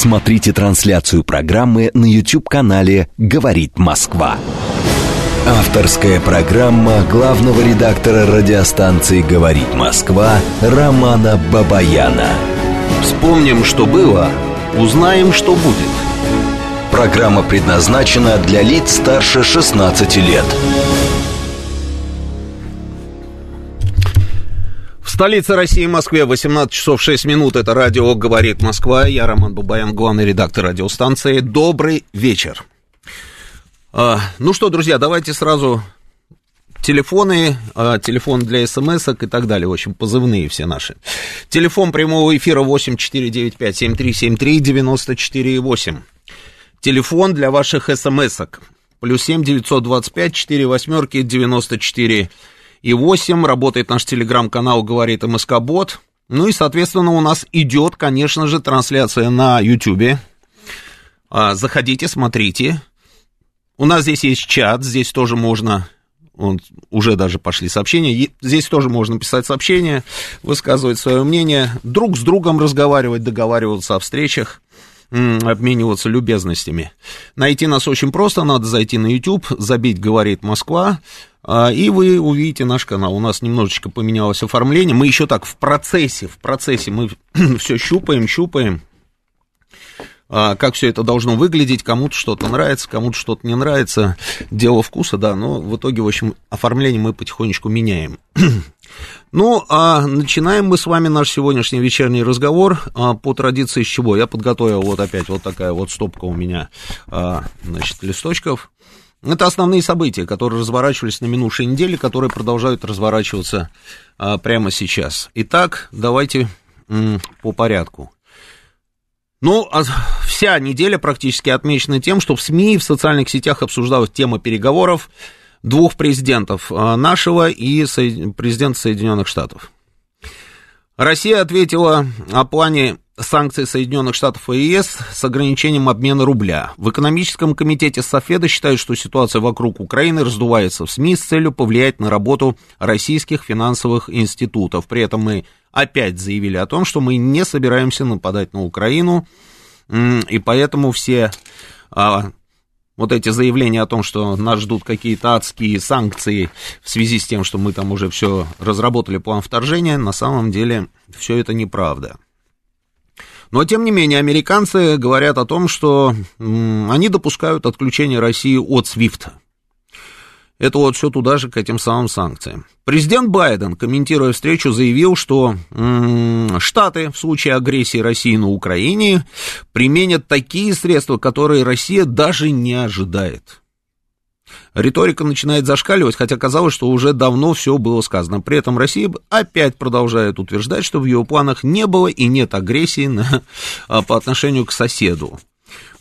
Смотрите трансляцию программы на YouTube-канале «Говорит Москва». Авторская программа главного редактора радиостанции «Говорит Москва» Романа Бабаяна. Вспомним, что было, узнаем, что будет. Программа предназначена для лиц старше 16 лет. В столице России, Москве, 18 часов 6 минут. Это радио «Говорит Москва». Я Роман Бабаян, главный редактор радиостанции. Добрый вечер. А, ну что, друзья, давайте сразу телефоны, а, телефон для смс и так далее, в общем, позывные все наши. Телефон прямого эфира 8495-7373-94,8. Телефон для ваших смс-ок. Плюс 7 925 4 восьмерки 94 и 8. Работает наш телеграм-канал «Говорит МСК Бот». Ну и, соответственно, у нас идет, конечно же, трансляция на YouTube. А, заходите, смотрите. У нас здесь есть чат, здесь тоже можно, он, уже даже пошли сообщения, здесь тоже можно писать сообщения, высказывать свое мнение, друг с другом разговаривать, договариваться о встречах, обмениваться любезностями. Найти нас очень просто, надо зайти на YouTube, забить «Говорит Москва», и вы увидите наш канал. У нас немножечко поменялось оформление, мы еще так в процессе, в процессе мы все щупаем, щупаем, а, как все это должно выглядеть, кому-то что-то нравится, кому-то что-то не нравится, дело вкуса, да, но в итоге, в общем, оформление мы потихонечку меняем. Ну, а начинаем мы с вами наш сегодняшний вечерний разговор а, по традиции с чего? Я подготовил вот опять вот такая вот стопка у меня, а, значит, листочков. Это основные события, которые разворачивались на минувшей неделе, которые продолжают разворачиваться а, прямо сейчас. Итак, давайте м, по порядку. Ну, а вся неделя практически отмечена тем, что в СМИ и в социальных сетях обсуждалась тема переговоров двух президентов, а, нашего и президента Соединенных Штатов. Россия ответила о плане санкций Соединенных Штатов и ЕС с ограничением обмена рубля. В экономическом комитете Софеда считают, что ситуация вокруг Украины раздувается в СМИ с целью повлиять на работу российских финансовых институтов. При этом мы опять заявили о том, что мы не собираемся нападать на Украину, и поэтому все а, вот эти заявления о том, что нас ждут какие-то адские санкции в связи с тем, что мы там уже все разработали план вторжения, на самом деле все это неправда. Но, тем не менее, американцы говорят о том, что они допускают отключение России от SWIFT. Это вот все туда же, к этим самым санкциям. Президент Байден, комментируя встречу, заявил, что м- Штаты в случае агрессии России на Украине применят такие средства, которые Россия даже не ожидает. Риторика начинает зашкаливать, хотя казалось, что уже давно все было сказано. При этом Россия опять продолжает утверждать, что в ее планах не было и нет агрессии на, по отношению к соседу.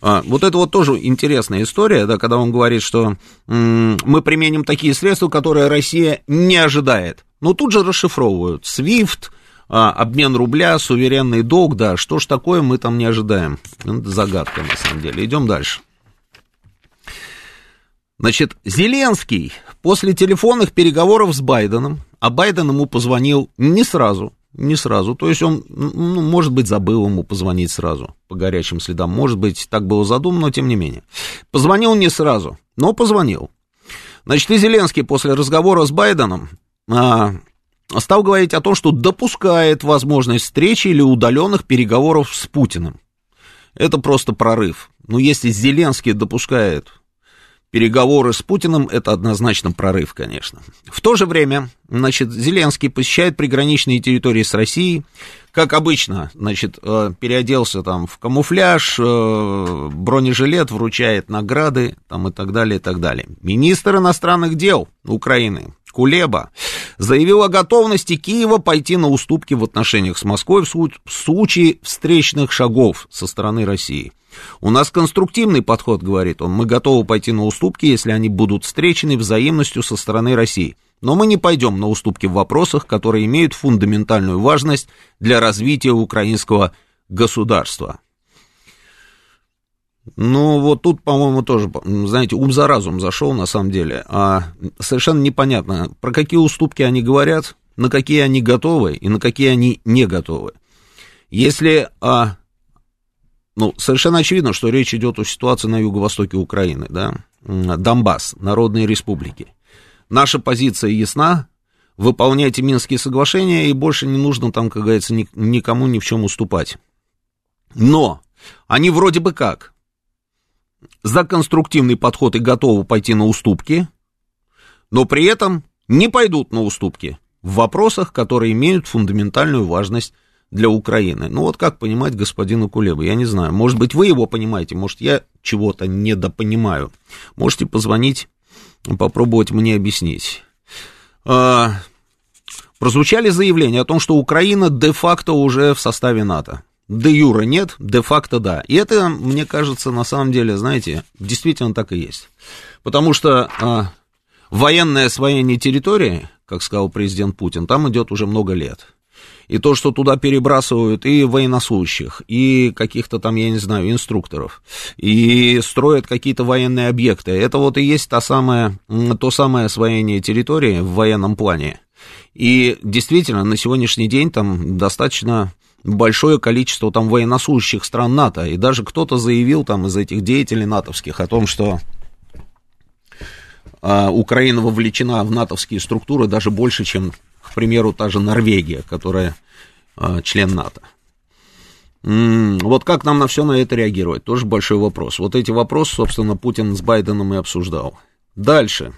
А, вот это вот тоже интересная история, да, когда он говорит, что м- мы применим такие средства, которые Россия не ожидает. Но тут же расшифровывают SWIFT, а, обмен рубля, суверенный долг, да, что ж такое мы там не ожидаем. Это загадка на самом деле. Идем дальше. Значит, Зеленский после телефонных переговоров с Байденом, а Байден ему позвонил не сразу, не сразу. То есть он, ну, может быть, забыл ему позвонить сразу по горячим следам. Может быть, так было задумано, но тем не менее. Позвонил не сразу, но позвонил. Значит, и Зеленский после разговора с Байденом а, стал говорить о том, что допускает возможность встречи или удаленных переговоров с Путиным. Это просто прорыв. Но если Зеленский допускает переговоры с Путиным – это однозначно прорыв, конечно. В то же время, значит, Зеленский посещает приграничные территории с Россией, как обычно, значит, э, переоделся там в камуфляж, э, бронежилет, вручает награды, там и так далее, и так далее. Министр иностранных дел Украины Кулеба заявил о готовности Киева пойти на уступки в отношениях с Москвой в случае встречных шагов со стороны России. У нас конструктивный подход, говорит он. Мы готовы пойти на уступки, если они будут встречены взаимностью со стороны России. Но мы не пойдем на уступки в вопросах, которые имеют фундаментальную важность для развития украинского государства. Ну, вот тут, по-моему, тоже, знаете, ум за разум зашел, на самом деле. А совершенно непонятно, про какие уступки они говорят, на какие они готовы и на какие они не готовы. Если а, ну, совершенно очевидно, что речь идет о ситуации на юго-востоке Украины, да, Донбасс, народные республики. Наша позиция ясна, выполняйте Минские соглашения, и больше не нужно там, как говорится, никому ни в чем уступать. Но они вроде бы как за конструктивный подход и готовы пойти на уступки, но при этом не пойдут на уступки в вопросах, которые имеют фундаментальную важность для Украины. Ну вот как понимать господина Кулеба, я не знаю. Может быть, вы его понимаете, может, я чего-то недопонимаю. Можете позвонить, попробовать мне объяснить. А, прозвучали заявления о том, что Украина де-факто уже в составе НАТО. Де юра нет, де-факто да. И это, мне кажется, на самом деле, знаете, действительно так и есть. Потому что а, военное освоение территории, как сказал президент Путин, там идет уже много лет и то, что туда перебрасывают и военнослужащих, и каких-то там, я не знаю, инструкторов, и строят какие-то военные объекты. Это вот и есть та самая, то самое освоение территории в военном плане. И действительно, на сегодняшний день там достаточно большое количество там военнослужащих стран НАТО, и даже кто-то заявил там из этих деятелей натовских о том, что а, Украина вовлечена в натовские структуры даже больше, чем к примеру, та же Норвегия, которая э, член НАТО. Вот как нам на все на это реагировать? Тоже большой вопрос. Вот эти вопросы, собственно, Путин с Байденом и обсуждал. Дальше.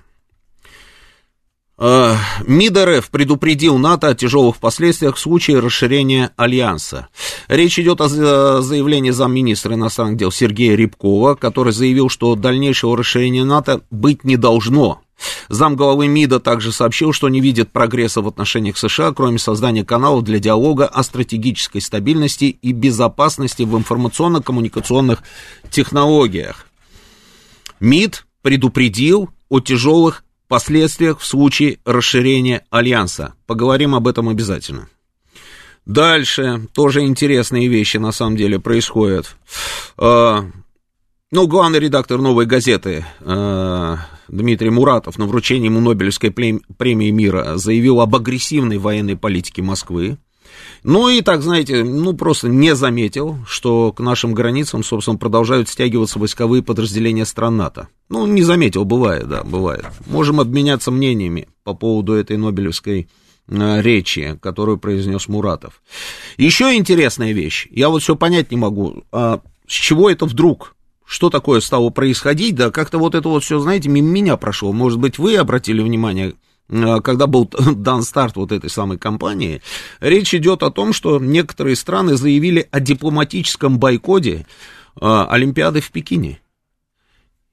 Э, МИД РФ предупредил НАТО о тяжелых последствиях в случае расширения альянса. Речь идет о заявлении замминистра иностранных дел Сергея Рябкова, который заявил, что дальнейшего расширения НАТО быть не должно. Замглавы МИДа также сообщил, что не видит прогресса в отношениях США, кроме создания каналов для диалога о стратегической стабильности и безопасности в информационно-коммуникационных технологиях. МИД предупредил о тяжелых последствиях в случае расширения альянса. Поговорим об этом обязательно. Дальше тоже интересные вещи на самом деле происходят. А, ну, главный редактор «Новой газеты» э, Дмитрий Муратов на вручении ему Нобелевской премии мира заявил об агрессивной военной политике Москвы. Ну и так, знаете, ну просто не заметил, что к нашим границам, собственно, продолжают стягиваться войсковые подразделения стран НАТО. Ну, не заметил, бывает, да, бывает. Можем обменяться мнениями по поводу этой Нобелевской э, речи, которую произнес Муратов. Еще интересная вещь. Я вот все понять не могу. А с чего это вдруг? Что такое стало происходить, да как-то вот это вот все, знаете, мимо меня прошло. Может быть, вы обратили внимание, э, когда был дан старт вот этой самой кампании, речь идет о том, что некоторые страны заявили о дипломатическом бойкоте э, Олимпиады в Пекине.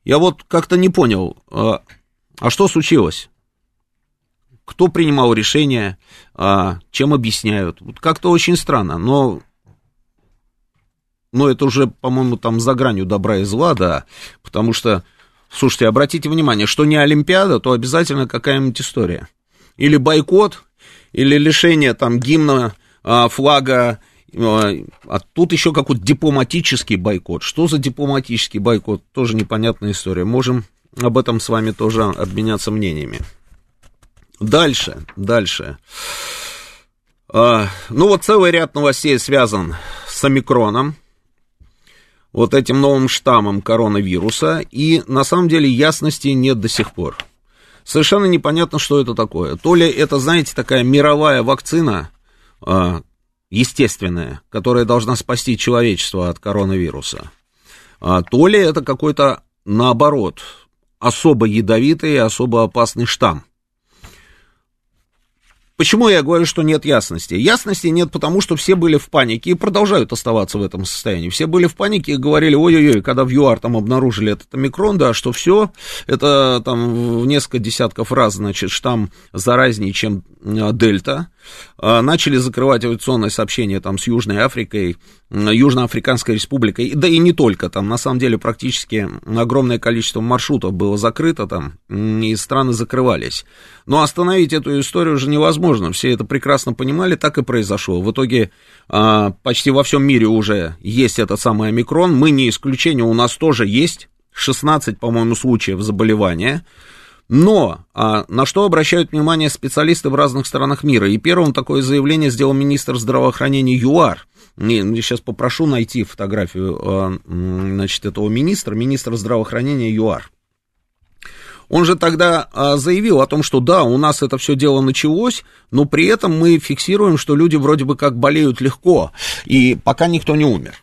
Я вот как-то не понял, э, а что случилось? Кто принимал решение, чем объясняют? Как-то очень странно, но но это уже, по-моему, там за гранью добра и зла, да, потому что, слушайте, обратите внимание, что не Олимпиада, то обязательно какая-нибудь история. Или бойкот, или лишение там гимна, а, флага, а, а тут еще какой-то дипломатический бойкот. Что за дипломатический бойкот? Тоже непонятная история. Можем об этом с вами тоже обменяться мнениями. Дальше, дальше. А, ну вот целый ряд новостей связан с омикроном вот этим новым штаммом коронавируса, и на самом деле ясности нет до сих пор. Совершенно непонятно, что это такое. То ли это, знаете, такая мировая вакцина, э, естественная, которая должна спасти человечество от коронавируса, а, то ли это какой-то, наоборот, особо ядовитый и особо опасный штамм. Почему я говорю, что нет ясности? Ясности нет, потому что все были в панике и продолжают оставаться в этом состоянии. Все были в панике и говорили, ой-ой-ой, когда в ЮАР там обнаружили этот омикрон, да, что все, это там в несколько десятков раз, значит, штамм заразнее, чем а, дельта. А, начали закрывать авиационное сообщение там с Южной Африкой, Южноафриканской республикой, да и не только, там. На самом деле практически огромное количество маршрутов было закрыто там, и страны закрывались. Но остановить эту историю уже невозможно, все это прекрасно понимали, так и произошло. В итоге а, почти во всем мире уже есть этот самый омикрон, мы не исключение, у нас тоже есть 16, по-моему, случаев заболевания, Но а, на что обращают внимание специалисты в разных странах мира? И первым такое заявление сделал министр здравоохранения ЮАР. Не, сейчас попрошу найти фотографию а, значит, этого министра, министра здравоохранения ЮАР. Он же тогда а, заявил о том, что да, у нас это все дело началось, но при этом мы фиксируем, что люди вроде бы как болеют легко, и пока никто не умер.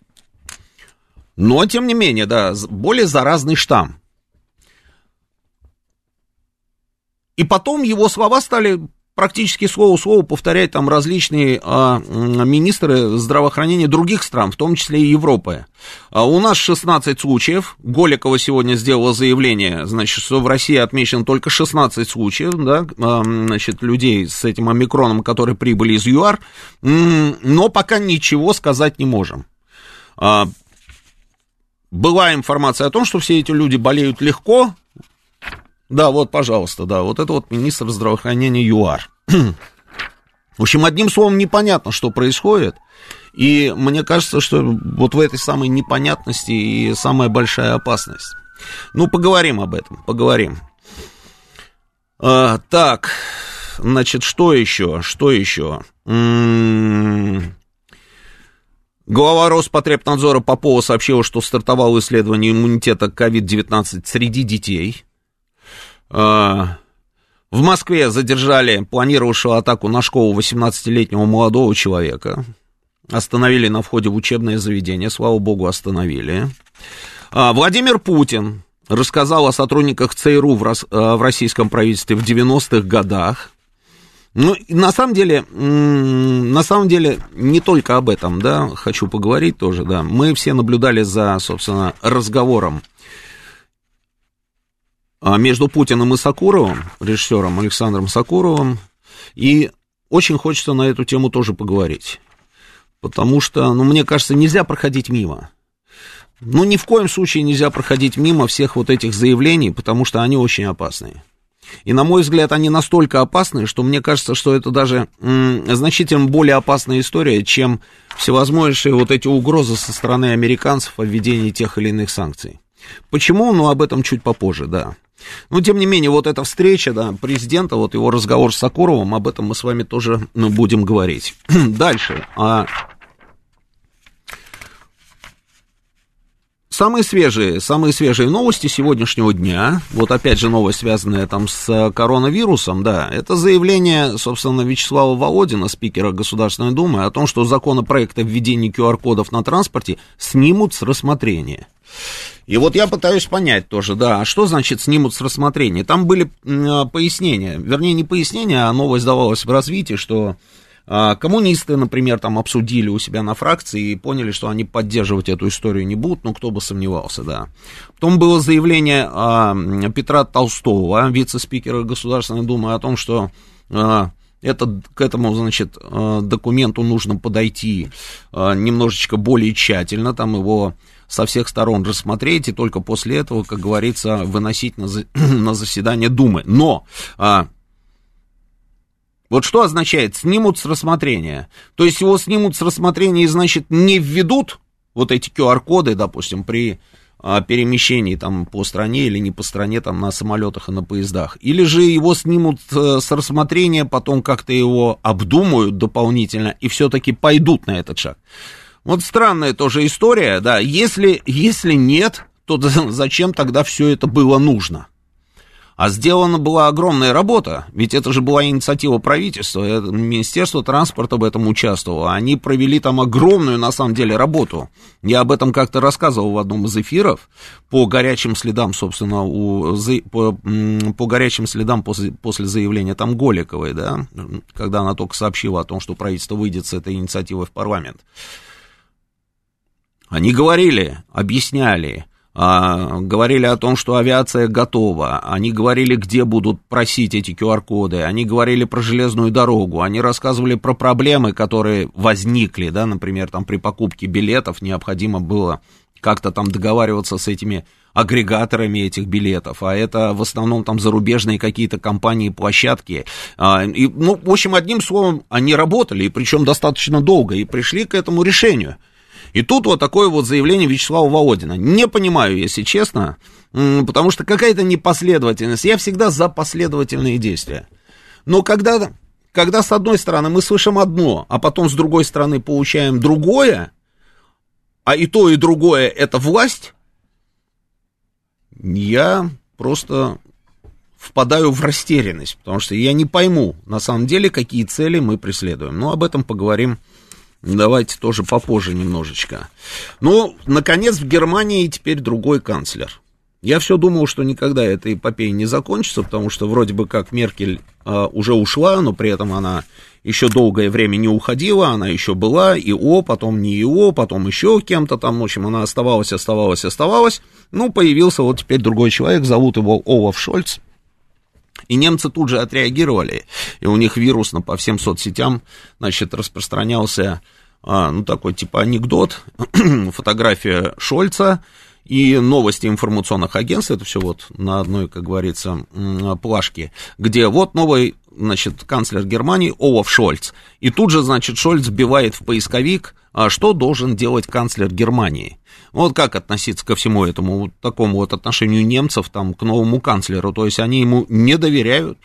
Но, тем не менее, да, более заразный штамм. И потом его слова стали практически слово слово повторять там различные а, министры здравоохранения других стран, в том числе и Европы. А у нас 16 случаев. Голикова сегодня сделала заявление, значит, что в России отмечено только 16 случаев, да, а, значит, людей с этим омикроном, которые прибыли из ЮАР, но пока ничего сказать не можем. А, была информация о том, что все эти люди болеют легко, да, вот, пожалуйста, да, вот это вот министр здравоохранения ЮАР. В общем, одним словом, непонятно, что происходит. И мне кажется, что вот в этой самой непонятности и самая большая опасность. Ну, поговорим об этом, поговорим. А, так, значит, что еще? Что еще? М-м-м. Глава Роспотребнадзора Попова сообщила, что стартовало исследование иммунитета COVID-19 среди детей. А, в Москве задержали планировавшего атаку на школу 18-летнего молодого человека. Остановили на входе в учебное заведение, слава богу, остановили. А, Владимир Путин рассказал о сотрудниках ЦРУ в, а, российском правительстве в 90-х годах. Ну, на самом деле, на самом деле, не только об этом, да, хочу поговорить тоже, да. Мы все наблюдали за, собственно, разговором между Путиным и Сакуровым, режиссером Александром Сакуровым, и очень хочется на эту тему тоже поговорить. Потому что, ну, мне кажется, нельзя проходить мимо. Ну, ни в коем случае нельзя проходить мимо всех вот этих заявлений, потому что они очень опасные. И, на мой взгляд, они настолько опасны, что мне кажется, что это даже значительно более опасная история, чем всевозможные вот эти угрозы со стороны американцев о введении тех или иных санкций. Почему? Ну, об этом чуть попозже, да. Но, тем не менее, вот эта встреча, да, президента, вот его разговор с Сокуровым, об этом мы с вами тоже ну, будем говорить. Дальше. А... Самые свежие, самые свежие новости сегодняшнего дня, вот опять же новость, связанная там с коронавирусом, да, это заявление, собственно, Вячеслава Володина, спикера Государственной Думы, о том, что законопроект о введении QR-кодов на транспорте снимут с рассмотрения. И вот я пытаюсь понять тоже, да, а что значит снимут с рассмотрения? Там были а, пояснения, вернее, не пояснения, а новость давалась в развитии, что коммунисты, например, там обсудили у себя на фракции и поняли, что они поддерживать эту историю не будут, ну, кто бы сомневался, да. Потом было заявление а, Петра Толстого, вице-спикера Государственной Думы, о том, что а, это, к этому, значит, а, документу нужно подойти а, немножечко более тщательно, там его со всех сторон рассмотреть и только после этого, как говорится, выносить на, на заседание Думы. Но а, вот что означает снимут с рассмотрения? То есть его снимут с рассмотрения и, значит, не введут вот эти QR-коды, допустим, при а, перемещении там по стране или не по стране там на самолетах и на поездах. Или же его снимут э, с рассмотрения, потом как-то его обдумают дополнительно и все-таки пойдут на этот шаг. Вот странная тоже история, да. Если, если нет, то зачем тогда все это было нужно? А сделана была огромная работа, ведь это же была инициатива правительства, это, Министерство транспорта в этом участвовало. Они провели там огромную, на самом деле, работу. Я об этом как-то рассказывал в одном из эфиров по горячим следам, собственно, у, по, по горячим следам после, после заявления там Голиковой, да, когда она только сообщила о том, что правительство выйдет с этой инициативой в парламент. Они говорили, объясняли, а, говорили о том, что авиация готова, они говорили, где будут просить эти QR-коды, они говорили про железную дорогу, они рассказывали про проблемы, которые возникли, да, например, там при покупке билетов необходимо было как-то там договариваться с этими агрегаторами этих билетов, а это в основном там зарубежные какие-то компании, площадки. А, и, ну, в общем, одним словом, они работали, и причем достаточно долго, и пришли к этому решению – и тут вот такое вот заявление Вячеслава Володина. Не понимаю, если честно, потому что какая-то непоследовательность. Я всегда за последовательные действия. Но когда, когда с одной стороны мы слышим одно, а потом с другой стороны получаем другое, а и то, и другое это власть, я просто впадаю в растерянность, потому что я не пойму, на самом деле, какие цели мы преследуем. Но об этом поговорим давайте тоже попозже немножечко. Ну, наконец, в Германии теперь другой канцлер. Я все думал, что никогда эта эпопея не закончится, потому что вроде бы как Меркель э, уже ушла, но при этом она еще долгое время не уходила, она еще была ИО, потом не ИО, потом еще кем-то там, в общем, она оставалась, оставалась, оставалась. Ну, появился вот теперь другой человек, зовут его Олаф Шольц. И немцы тут же отреагировали, и у них вирусно по всем соцсетям, значит, распространялся, а, ну, такой типа анекдот, фотография Шольца, и новости информационных агентств, это все вот на одной, как говорится, плашке, где вот новый, значит, канцлер Германии Олаф Шольц. И тут же, значит, Шольц вбивает в поисковик, а что должен делать канцлер Германии. Вот как относиться ко всему этому, вот такому вот отношению немцев там к новому канцлеру, то есть они ему не доверяют,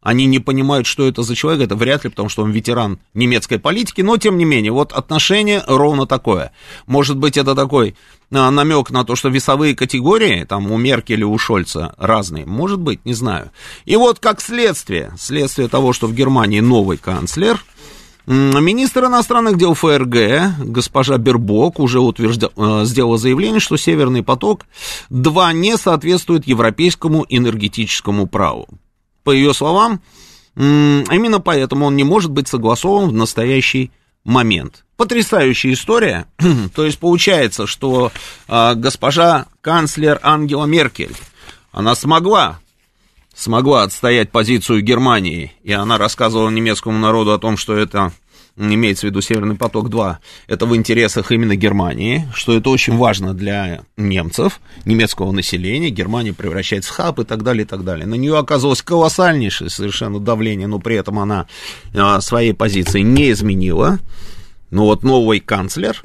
они не понимают, что это за человек, это вряд ли, потому что он ветеран немецкой политики, но тем не менее, вот отношение ровно такое. Может быть, это такой а, намек на то, что весовые категории, там, у Меркеля, у Шольца разные, может быть, не знаю. И вот как следствие, следствие того, что в Германии новый канцлер, Министр иностранных дел ФРГ, госпожа Бербок, уже утверждал, э, сделала заявление, что Северный поток-2 не соответствует европейскому энергетическому праву. По ее словам, именно поэтому он не может быть согласован в настоящий момент. Потрясающая история. То есть получается, что э, госпожа канцлер Ангела Меркель, она смогла, смогла отстоять позицию Германии, и она рассказывала немецкому народу о том, что это имеется в виду Северный поток-2, это в интересах именно Германии, что это очень важно для немцев, немецкого населения, Германия превращается в хаб и так далее, и так далее. На нее оказалось колоссальнейшее совершенно давление, но при этом она а, своей позиции не изменила. Но вот новый канцлер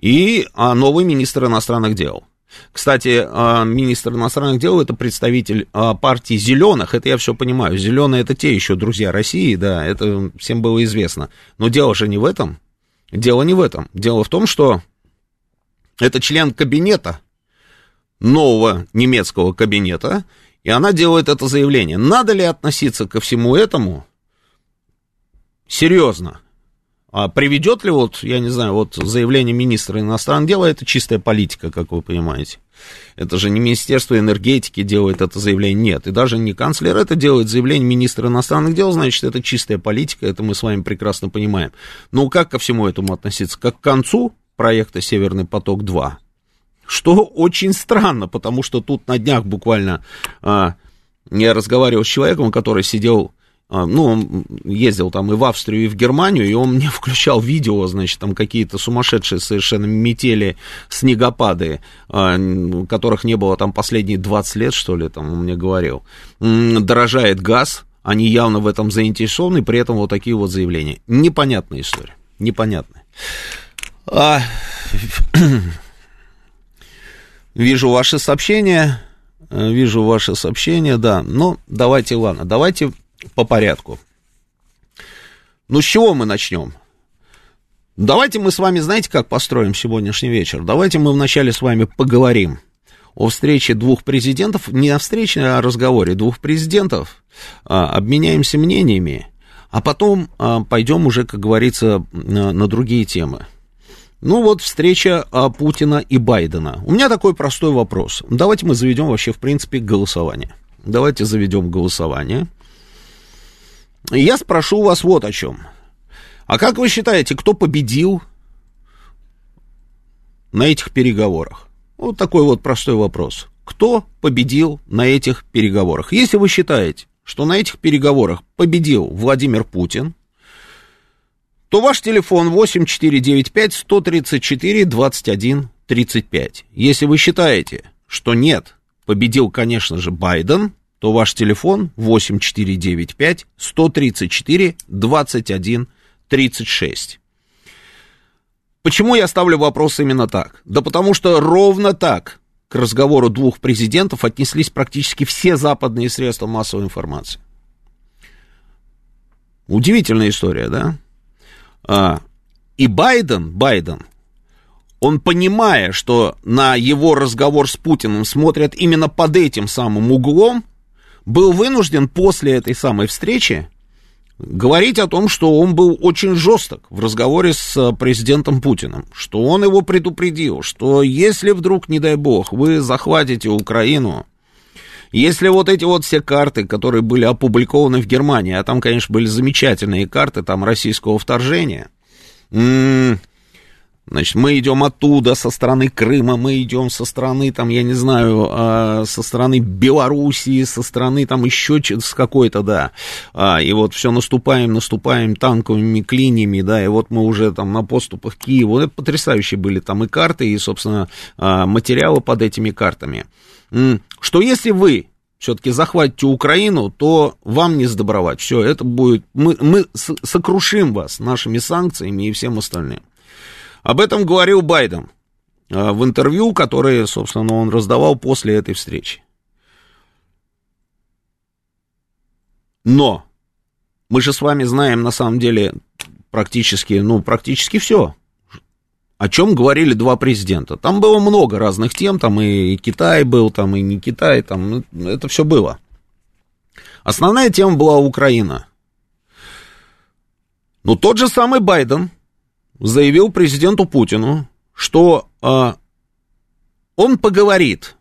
и а, новый министр иностранных дел – кстати, а, министр иностранных дел это представитель а, партии зеленых, это я все понимаю. Зеленые это те еще друзья России, да, это всем было известно. Но дело же не в этом. Дело не в этом. Дело в том, что это член кабинета, нового немецкого кабинета, и она делает это заявление. Надо ли относиться ко всему этому серьезно? А приведет ли вот, я не знаю, вот заявление министра иностранных дел, это чистая политика, как вы понимаете. Это же не Министерство энергетики делает это заявление, нет. И даже не канцлер это делает, заявление министра иностранных дел, значит, это чистая политика, это мы с вами прекрасно понимаем. Но как ко всему этому относиться? Как к концу проекта «Северный поток-2», что очень странно, потому что тут на днях буквально а, я разговаривал с человеком, который сидел ну, он ездил там и в Австрию, и в Германию, и он мне включал видео, значит, там какие-то сумасшедшие совершенно метели, снегопады, а, которых не было там последние 20 лет, что ли, там он мне говорил. Дорожает газ, они явно в этом заинтересованы, при этом вот такие вот заявления. Непонятная история, непонятная. А... Вижу ваши сообщения, вижу ваши сообщения, да, но давайте, ладно, давайте по порядку. Ну, с чего мы начнем? Давайте мы с вами, знаете, как построим сегодняшний вечер? Давайте мы вначале с вами поговорим о встрече двух президентов, не о встрече, а о разговоре двух президентов, а, обменяемся мнениями, а потом а, пойдем уже, как говорится, на, другие темы. Ну вот встреча а, Путина и Байдена. У меня такой простой вопрос. Давайте мы заведем вообще, в принципе, голосование. Давайте заведем голосование. Я спрошу вас вот о чем. А как вы считаете, кто победил на этих переговорах? Вот такой вот простой вопрос. Кто победил на этих переговорах? Если вы считаете, что на этих переговорах победил Владимир Путин, то ваш телефон 8495 134 21 35. Если вы считаете, что нет, победил, конечно же, Байден, то ваш телефон 8495 134 21 36. Почему я ставлю вопрос именно так? Да потому что ровно так, к разговору двух президентов отнеслись практически все западные средства массовой информации. Удивительная история, да? А, и Байден, Байден, он, понимая, что на его разговор с Путиным смотрят именно под этим самым углом, был вынужден после этой самой встречи говорить о том, что он был очень жесток в разговоре с э, президентом Путиным, что он его предупредил, что если вдруг, не дай бог, вы захватите Украину, если вот эти вот все карты, которые были опубликованы в Германии, а там, конечно, были замечательные карты там российского вторжения, Значит, мы идем оттуда, со стороны Крыма, мы идем со стороны, там, я не знаю, э, со стороны Белоруссии, со стороны, там, еще с какой-то, да. А, и вот все наступаем, наступаем танковыми клиньями, да, и вот мы уже там на поступах к Киеву. Это потрясающие были там и карты, и, собственно, э, материалы под этими картами. Что если вы все-таки захватите Украину, то вам не сдобровать. Все, это будет... Мы, мы сокрушим вас нашими санкциями и всем остальным. Об этом говорил Байден э, в интервью, которое, собственно, он раздавал после этой встречи. Но мы же с вами знаем, на самом деле, практически, ну, практически все. О чем говорили два президента. Там было много разных тем, там и Китай был, там и не Китай, там ну, это все было. Основная тема была Украина. Но тот же самый Байден заявил президенту Путину, что э, он поговорит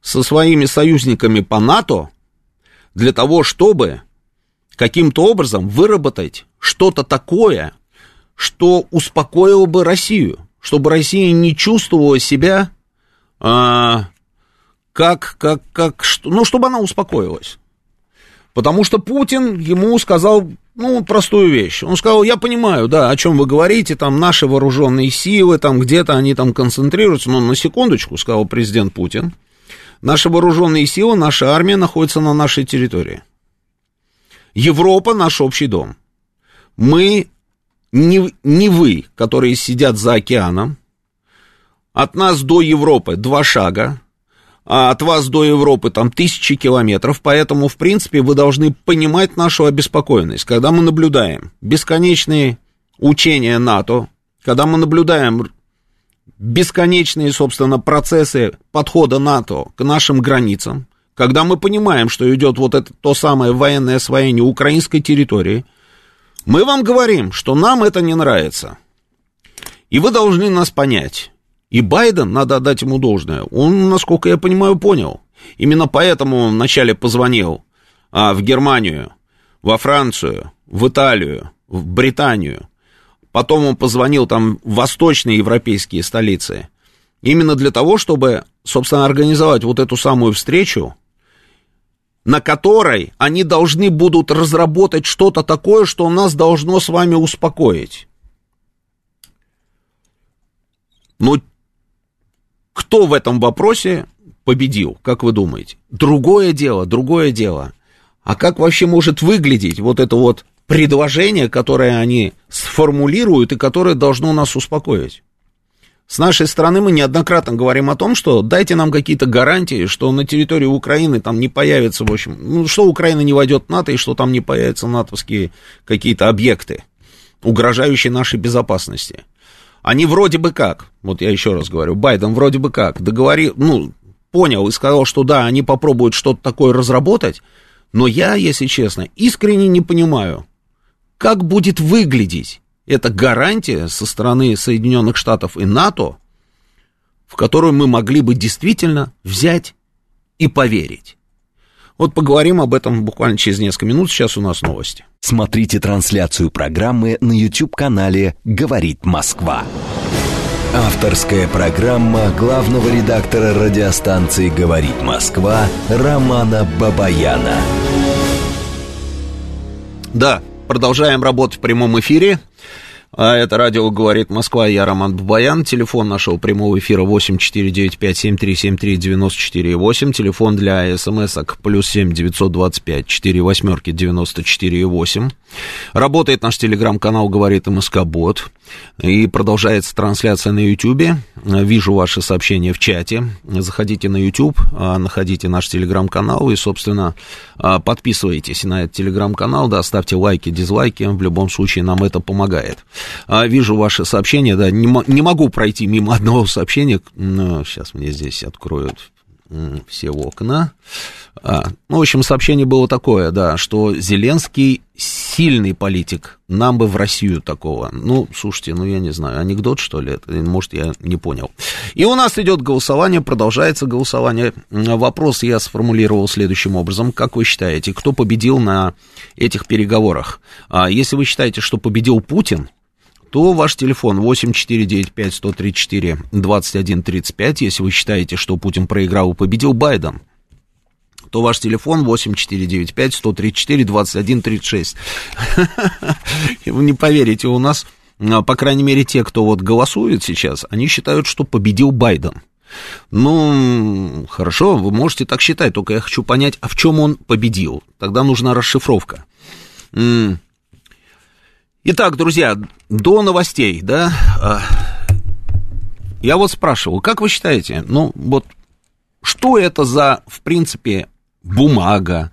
со своими союзниками по НАТО для того, чтобы каким-то образом выработать что-то такое, что успокоило бы Россию, чтобы Россия не чувствовала себя э, как, как, как, ну, чтобы она успокоилась. Потому что Путин ему сказал ну, простую вещь. Он сказал, я понимаю, да, о чем вы говорите, там наши вооруженные силы, там где-то они там концентрируются, но на секундочку, сказал президент Путин, наши вооруженные силы, наша армия находится на нашей территории. Европа наш общий дом. Мы, не, не вы, которые сидят за океаном, от нас до Европы два шага, а от вас до Европы там тысячи километров, поэтому, в принципе, вы должны понимать нашу обеспокоенность. Когда мы наблюдаем бесконечные учения НАТО, когда мы наблюдаем бесконечные, собственно, процессы подхода НАТО к нашим границам, когда мы понимаем, что идет вот это то самое военное освоение украинской территории, мы вам говорим, что нам это не нравится. И вы должны нас понять. И Байден, надо отдать ему должное, он, насколько я понимаю, понял. Именно поэтому он вначале позвонил а, в Германию, во Францию, в Италию, в Британию. Потом он позвонил там в восточные европейские столицы. Именно для того, чтобы, собственно, организовать вот эту самую встречу, на которой они должны будут разработать что-то такое, что нас должно с вами успокоить. Но кто в этом вопросе победил, как вы думаете? Другое дело, другое дело. А как вообще может выглядеть вот это вот предложение, которое они сформулируют и которое должно нас успокоить? С нашей стороны мы неоднократно говорим о том, что дайте нам какие-то гарантии, что на территории Украины там не появится, в общем, ну, что Украина не войдет в НАТО и что там не появятся натовские какие-то объекты, угрожающие нашей безопасности. Они вроде бы как, вот я еще раз говорю, Байден вроде бы как договорил, ну, понял и сказал, что да, они попробуют что-то такое разработать, но я, если честно, искренне не понимаю, как будет выглядеть эта гарантия со стороны Соединенных Штатов и НАТО, в которую мы могли бы действительно взять и поверить. Вот поговорим об этом буквально через несколько минут. Сейчас у нас новости. Смотрите трансляцию программы на YouTube-канале «Говорит Москва». Авторская программа главного редактора радиостанции «Говорит Москва» Романа Бабаяна. Да, продолжаем работать в прямом эфире. А это радио «Говорит Москва», я Роман Бабаян. Телефон нашего прямого эфира 8495-7373-94-8. Телефон для смс-ок плюс 7 925 4 восьмерки 94,8. Работает наш телеграм-канал «Говорит МСК Бот». И продолжается трансляция на YouTube. Вижу ваши сообщения в чате. Заходите на YouTube, а, находите наш телеграм-канал и, собственно, а, подписывайтесь на этот телеграм-канал, да, ставьте лайки, дизлайки. В любом случае нам это помогает. А, вижу ваши сообщения, да, не, не могу пройти мимо одного сообщения. Ну, сейчас мне здесь откроют все окна. А, ну, в общем, сообщение было такое, да, что Зеленский сильный политик, нам бы в Россию такого. Ну, слушайте, ну, я не знаю, анекдот, что ли, это, может, я не понял. И у нас идет голосование, продолжается голосование. Вопрос я сформулировал следующим образом. Как вы считаете, кто победил на этих переговорах? А, если вы считаете, что победил Путин, то ваш телефон 8495-134-2135. Если вы считаете, что Путин проиграл и победил Байден, то ваш телефон 8495-134-2136. Вы не поверите, у нас, а, по крайней мере, те, кто вот голосует сейчас, они считают, что победил Байден. Ну, хорошо, вы можете так считать, только я хочу понять, а в чем он победил? Тогда нужна расшифровка. Итак, друзья, до новостей, да, а, я вот спрашивал, как вы считаете, ну, вот, что это за, в принципе, бумага,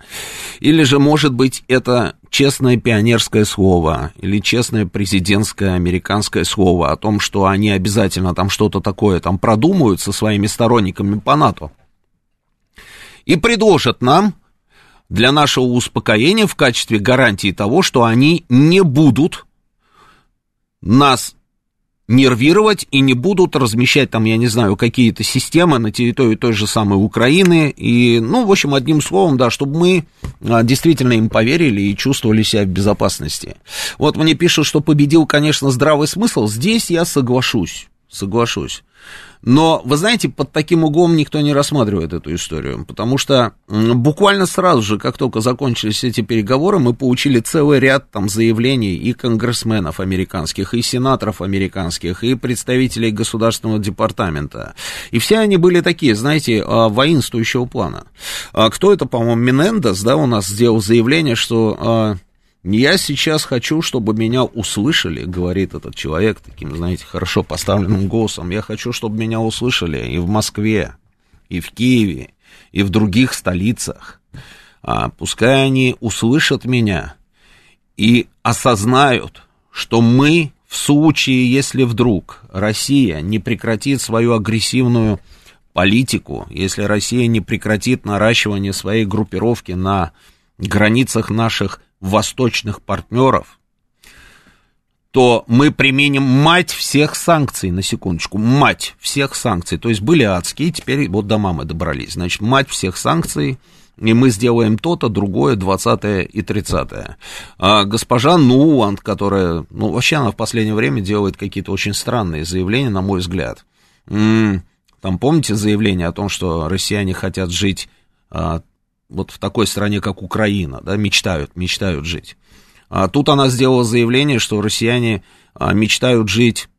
или же, может быть, это честное пионерское слово, или честное президентское американское слово о том, что они обязательно там что-то такое там продумают со своими сторонниками по НАТО? И предложат нам для нашего успокоения в качестве гарантии того, что они не будут нас нервировать и не будут размещать там, я не знаю, какие-то системы на территории той же самой Украины. И, ну, в общем, одним словом, да, чтобы мы а, действительно им поверили и чувствовали себя в безопасности. Вот мне пишут, что победил, конечно, здравый смысл. Здесь я соглашусь, соглашусь. Но, вы знаете, под таким углом никто не рассматривает эту историю, потому что буквально сразу же, как только закончились эти переговоры, мы получили целый ряд там заявлений и конгрессменов американских, и сенаторов американских, и представителей Государственного департамента. И все они были такие, знаете, а, воинствующего плана. А кто это, по-моему, Менендес, да, у нас сделал заявление, что а, я сейчас хочу, чтобы меня услышали, говорит этот человек таким, знаете, хорошо поставленным голосом. Я хочу, чтобы меня услышали и в Москве, и в Киеве, и в других столицах. А пускай они услышат меня и осознают, что мы в случае, если вдруг Россия не прекратит свою агрессивную политику, если Россия не прекратит наращивание своей группировки на границах наших восточных партнеров, то мы применим мать всех санкций, на секундочку, мать всех санкций. То есть были адские, теперь вот до мамы добрались. Значит, мать всех санкций, и мы сделаем то-то, другое, 20 и 30 а госпожа Нуант, которая, ну, вообще она в последнее время делает какие-то очень странные заявления, на мой взгляд. Там, помните заявление о том, что россияне хотят жить а, вот в такой стране, как Украина, да, мечтают, мечтают жить. А тут она сделала заявление, что россияне а, мечтают жить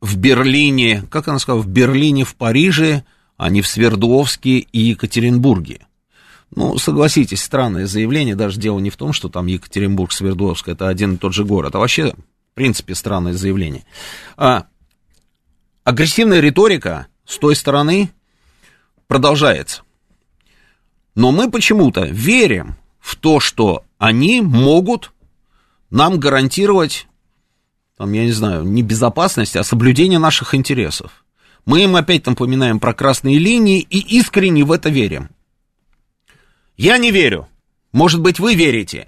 в Берлине, как она сказала, в Берлине, в Париже, а не в Свердловске и Екатеринбурге. Ну, согласитесь, странное заявление, даже дело не в том, что там Екатеринбург, Свердловск, это один и тот же город, а вообще, в принципе, странное заявление. А, агрессивная риторика с той стороны продолжается. Но мы почему-то верим в то, что они могут нам гарантировать, там, я не знаю, не безопасность, а соблюдение наших интересов. Мы им опять напоминаем про красные линии и искренне в это верим. Я не верю. Может быть, вы верите.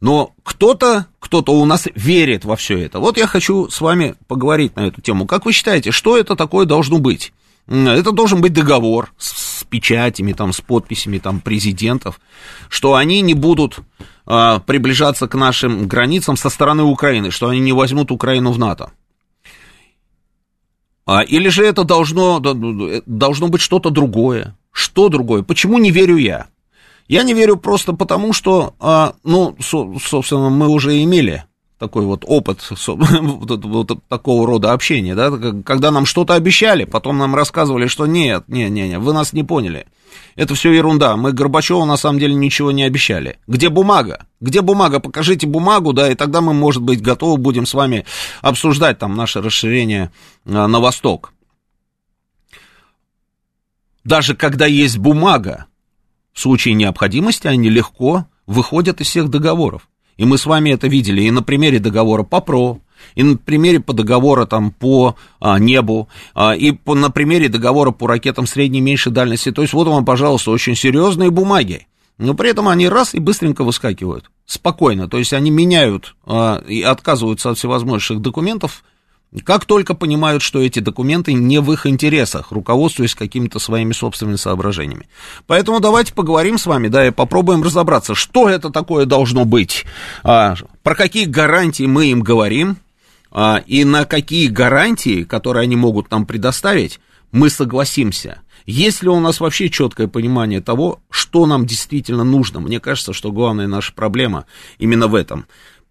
Но кто-то, кто-то у нас верит во все это. Вот я хочу с вами поговорить на эту тему. Как вы считаете, что это такое должно быть? Это должен быть договор с, с печатями, там, с подписями там, президентов, что они не будут а, приближаться к нашим границам со стороны Украины, что они не возьмут Украину в НАТО. А, или же это должно, должно быть что-то другое. Что другое? Почему не верю я? Я не верю просто потому, что, а, ну, со, собственно, мы уже имели такой вот опыт такого рода общения, да, когда нам что-то обещали, потом нам рассказывали, что нет, нет, нет, нет, вы нас не поняли. Это все ерунда. Мы Горбачеву на самом деле ничего не обещали. Где бумага? Где бумага? Покажите бумагу, да, и тогда мы, может быть, готовы будем с вами обсуждать там наше расширение а, на восток. Даже когда есть бумага, в случае необходимости они легко выходят из всех договоров. И мы с вами это видели и на примере договора по ПРО, и на примере по договора там по а, небу, а, и по, на примере договора по ракетам средней и меньшей дальности. То есть вот вам, пожалуйста, очень серьезные бумаги. Но при этом они раз и быстренько выскакивают. Спокойно. То есть они меняют а, и отказываются от всевозможных документов как только понимают, что эти документы не в их интересах, руководствуясь какими-то своими собственными соображениями. Поэтому давайте поговорим с вами, да, и попробуем разобраться, что это такое должно быть, а, про какие гарантии мы им говорим, а, и на какие гарантии, которые они могут нам предоставить, мы согласимся. Есть ли у нас вообще четкое понимание того, что нам действительно нужно? Мне кажется, что главная наша проблема именно в этом.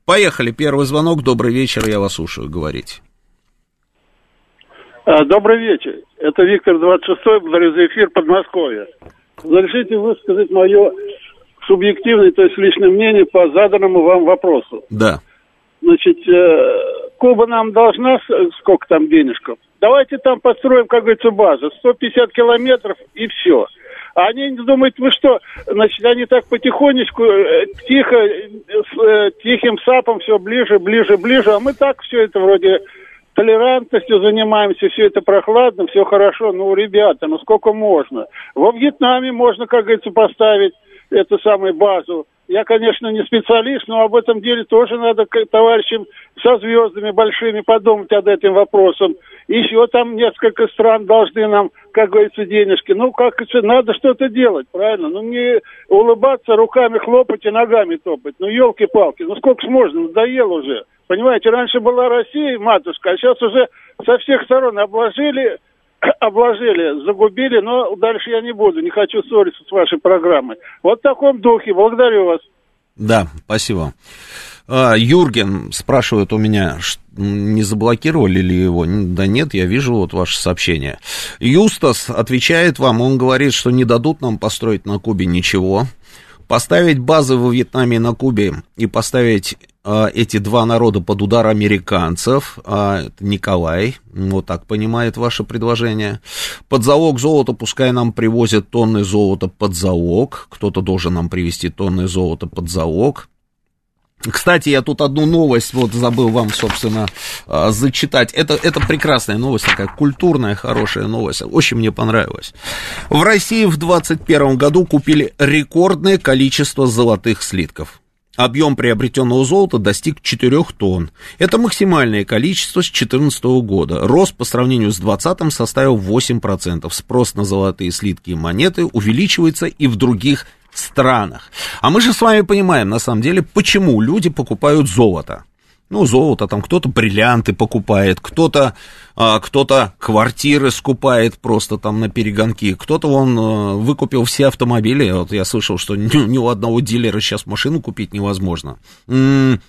Поехали, первый звонок, добрый вечер, я вас слушаю, говорить. А, добрый вечер. Это Виктор 26-й, благодарю за эфир Подмосковья. Разрешите высказать мое субъективное, то есть личное мнение по заданному вам вопросу. Да. Значит, э, Куба нам должна сколько там денежков? Давайте там построим, как говорится, базу. 150 километров и все. А они думают, вы что, значит, они так потихонечку, э, тихо, э, тихим сапом все ближе, ближе, ближе, а мы так все это вроде толерантностью занимаемся, все это прохладно, все хорошо. Ну, ребята, ну сколько можно? Во Вьетнаме можно, как говорится, поставить эту самую базу. Я, конечно, не специалист, но об этом деле тоже надо товарищам со звездами большими подумать над этим вопросом. Еще там несколько стран должны нам, как говорится, денежки. Ну, как надо что-то делать, правильно? Ну, не улыбаться, руками хлопать и ногами топать. Ну, елки-палки, ну сколько можно, надоело уже. Понимаете, раньше была Россия, матушка, а сейчас уже со всех сторон обложили, обложили, загубили, но дальше я не буду, не хочу ссориться с вашей программой. Вот в таком духе. Благодарю вас. Да, спасибо. А, Юрген спрашивает у меня, не заблокировали ли его? Да нет, я вижу вот ваше сообщение. Юстас отвечает вам, он говорит, что не дадут нам построить на Кубе ничего. Поставить базы во Вьетнаме и на Кубе и поставить э, эти два народа под удар американцев, э, Николай, вот так понимает ваше предложение. Под залог золота пускай нам привозят тонны золота под залог, кто-то должен нам привезти тонны золота под залог. Кстати, я тут одну новость вот забыл вам, собственно, а, зачитать. Это, это прекрасная новость, такая культурная, хорошая новость. Очень мне понравилась. В России в 2021 году купили рекордное количество золотых слитков. Объем приобретенного золота достиг 4 тонн. Это максимальное количество с 2014 года. Рост по сравнению с 2020 составил 8%. Спрос на золотые слитки и монеты увеличивается и в других странах. А мы же с вами понимаем, на самом деле, почему люди покупают золото. Ну, золото, там кто-то бриллианты покупает, кто-то а, кто квартиры скупает просто там на перегонки, кто-то он а, выкупил все автомобили. Вот я слышал, что ни, ни у одного дилера сейчас машину купить невозможно. М-м-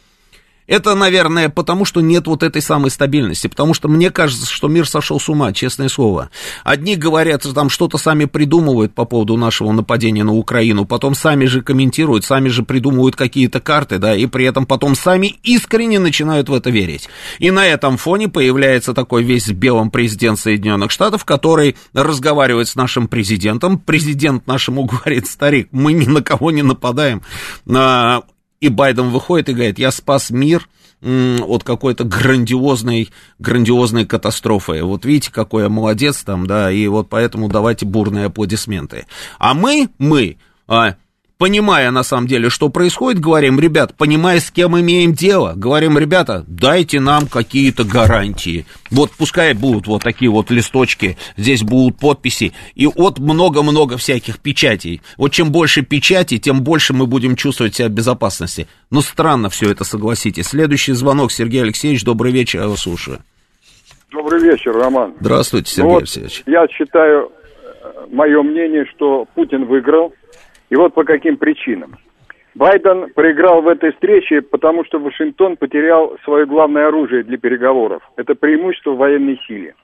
это, наверное, потому что нет вот этой самой стабильности, потому что мне кажется, что мир сошел с ума, честное слово. Одни говорят, там что-то сами придумывают по поводу нашего нападения на Украину, потом сами же комментируют, сами же придумывают какие-то карты, да, и при этом потом сами искренне начинают в это верить. И на этом фоне появляется такой весь белым президент Соединенных Штатов, который разговаривает с нашим президентом, президент нашему говорит, старик, мы ни на кого не нападаем, а, и Байден выходит и говорит, я спас мир от какой-то грандиозной, грандиозной катастрофы. Вот видите, какой я молодец там, да, и вот поэтому давайте бурные аплодисменты. А мы, мы, а, понимая на самом деле, что происходит, говорим, ребят, понимая, с кем имеем дело, говорим, ребята, дайте нам какие-то гарантии. Вот пускай будут вот такие вот листочки, здесь будут подписи, и вот много-много всяких печатей. Вот чем больше печати, тем больше мы будем чувствовать себя в безопасности. Но странно все это, согласитесь. Следующий звонок, Сергей Алексеевич, добрый вечер, я вас слушаю. Добрый вечер, Роман. Здравствуйте, Сергей ну, вот Алексеевич. Я считаю, э, мое мнение, что Путин выиграл, и вот по каким причинам. Байден проиграл в этой встрече, потому что Вашингтон потерял свое главное оружие для переговоров. Это преимущество в военной силе.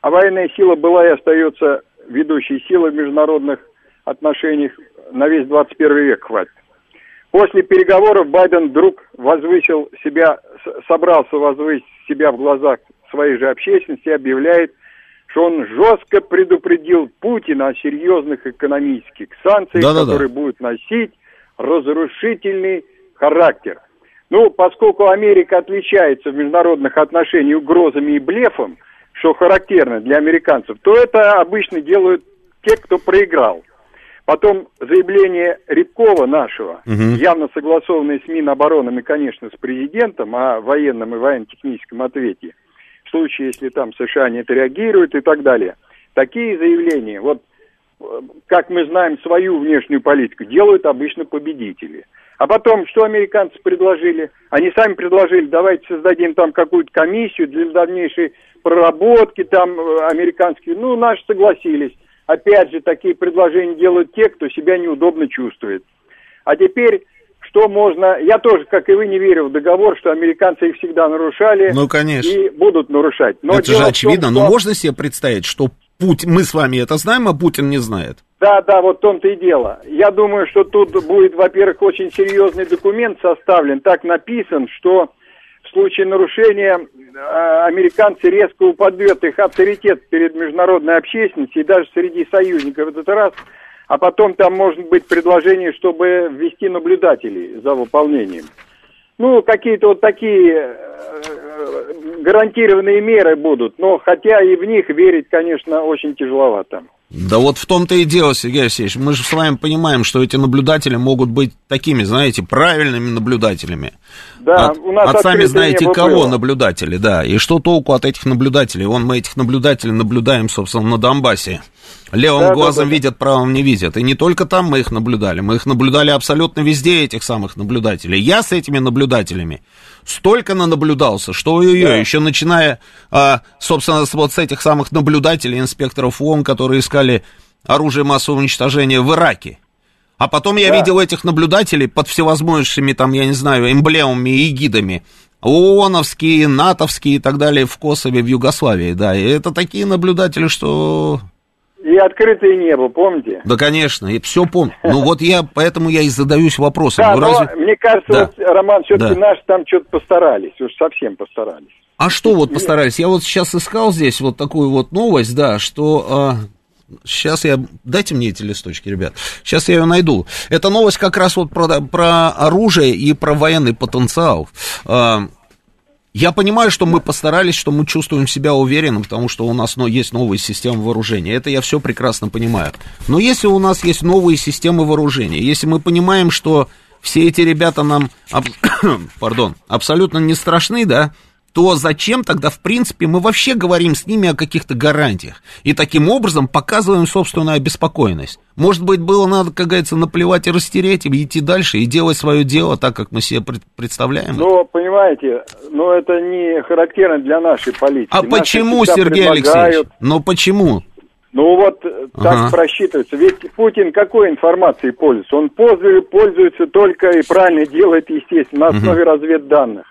А военная сила была и остается ведущей силой в международных отношениях на весь 21 век хватит. После переговоров Байден вдруг возвысил себя, собрался возвысить себя в глазах своей же общественности и объявляет, что он жестко предупредил Путина о серьезных экономических санкциях, Да-да-да. которые будут носить разрушительный характер. Ну, поскольку Америка отличается в международных отношениях угрозами и блефом, что характерно для американцев, то это обычно делают те, кто проиграл. Потом заявление Рябкова нашего, Мгм. явно согласованное с Минобороном и, конечно, с президентом о военном и военно-техническом ответе, случае, если там США не отреагируют и так далее. Такие заявления, вот э, как мы знаем свою внешнюю политику, делают обычно победители. А потом, что американцы предложили? Они сами предложили, давайте создадим там какую-то комиссию для дальнейшей проработки там э, американские. Ну, наши согласились. Опять же, такие предложения делают те, кто себя неудобно чувствует. А теперь, что можно... Я тоже, как и вы, не верю в договор, что американцы их всегда нарушали Ну, конечно. и будут нарушать. Но это же в том, очевидно. Но что- можно себе представить, что Путин, мы с вами это знаем, а Путин не знает. Да, да, вот в том-то и дело. Я думаю, что тут будет, во-первых, очень серьезный документ составлен, так написан, что в случае нарушения э, американцы резко упадет их авторитет перед международной общественностью и даже среди союзников в этот раз. А потом там может быть предложение, чтобы ввести наблюдателей за выполнением. Ну, какие-то вот такие э, гарантированные меры будут, но хотя и в них верить, конечно, очень тяжеловато. Да вот в том-то и дело, Сергей Алексеевич. Мы же с вами понимаем, что эти наблюдатели могут быть такими, знаете, правильными наблюдателями. Да, от, у нас от сами знаете кого было. наблюдатели, да. И что толку от этих наблюдателей? Вон мы этих наблюдателей наблюдаем, собственно, на Донбассе. Левым да, глазом да, да. видят, правым не видят. И не только там мы их наблюдали, мы их наблюдали абсолютно везде, этих самых наблюдателей. Я с этими наблюдателями столько нанаблюдался, что ой-ой-ой, Да. еще начиная, а, собственно, вот с этих самых наблюдателей, инспекторов ООН, которые искали оружие массового уничтожения в Ираке. А потом я Да. видел этих наблюдателей под всевозможными, там, я не знаю, эмблемами и гидами. ООНовские, НАТОвские и так далее в Косове, в Югославии, да. И это такие наблюдатели, что... И открытое небо, помните? Да, конечно, и все помню. Ну вот я, поэтому я и задаюсь вопросом. Да, ну, разве- мне кажется, Да. вот, Роман, все-таки Да. наши там что-то постарались, уж совсем постарались. А что вот постарались? Я вот сейчас искал здесь вот такую вот новость, да, что... сейчас я... Дайте мне эти листочки, ребят. Сейчас я ее найду. Это новость как раз вот про, про оружие и про военный потенциал. Я понимаю, что мы постарались, что мы чувствуем себя уверенно, потому что у нас ну, есть новые системы вооружения. Это я все прекрасно понимаю. Но если у нас есть новые системы вооружения, если мы понимаем, что все эти ребята нам, пардон, абсолютно не страшны, да, то зачем тогда, в принципе, мы вообще говорим с ними о каких-то гарантиях? И таким образом показываем собственную обеспокоенность. Может быть, было надо, как говорится, наплевать и растереть, и идти дальше, и делать свое дело так, как мы себе пред- представляем? Но, понимаете, но это не характерно для нашей политики. а Наши почему, Сергей предлагают- Алексеевич? Ну почему? Ну вот так Ага. просчитывается. Ведь Путин какой информацией пользуется? Он пользуется, только и правильно делает, естественно, на основе разведданных.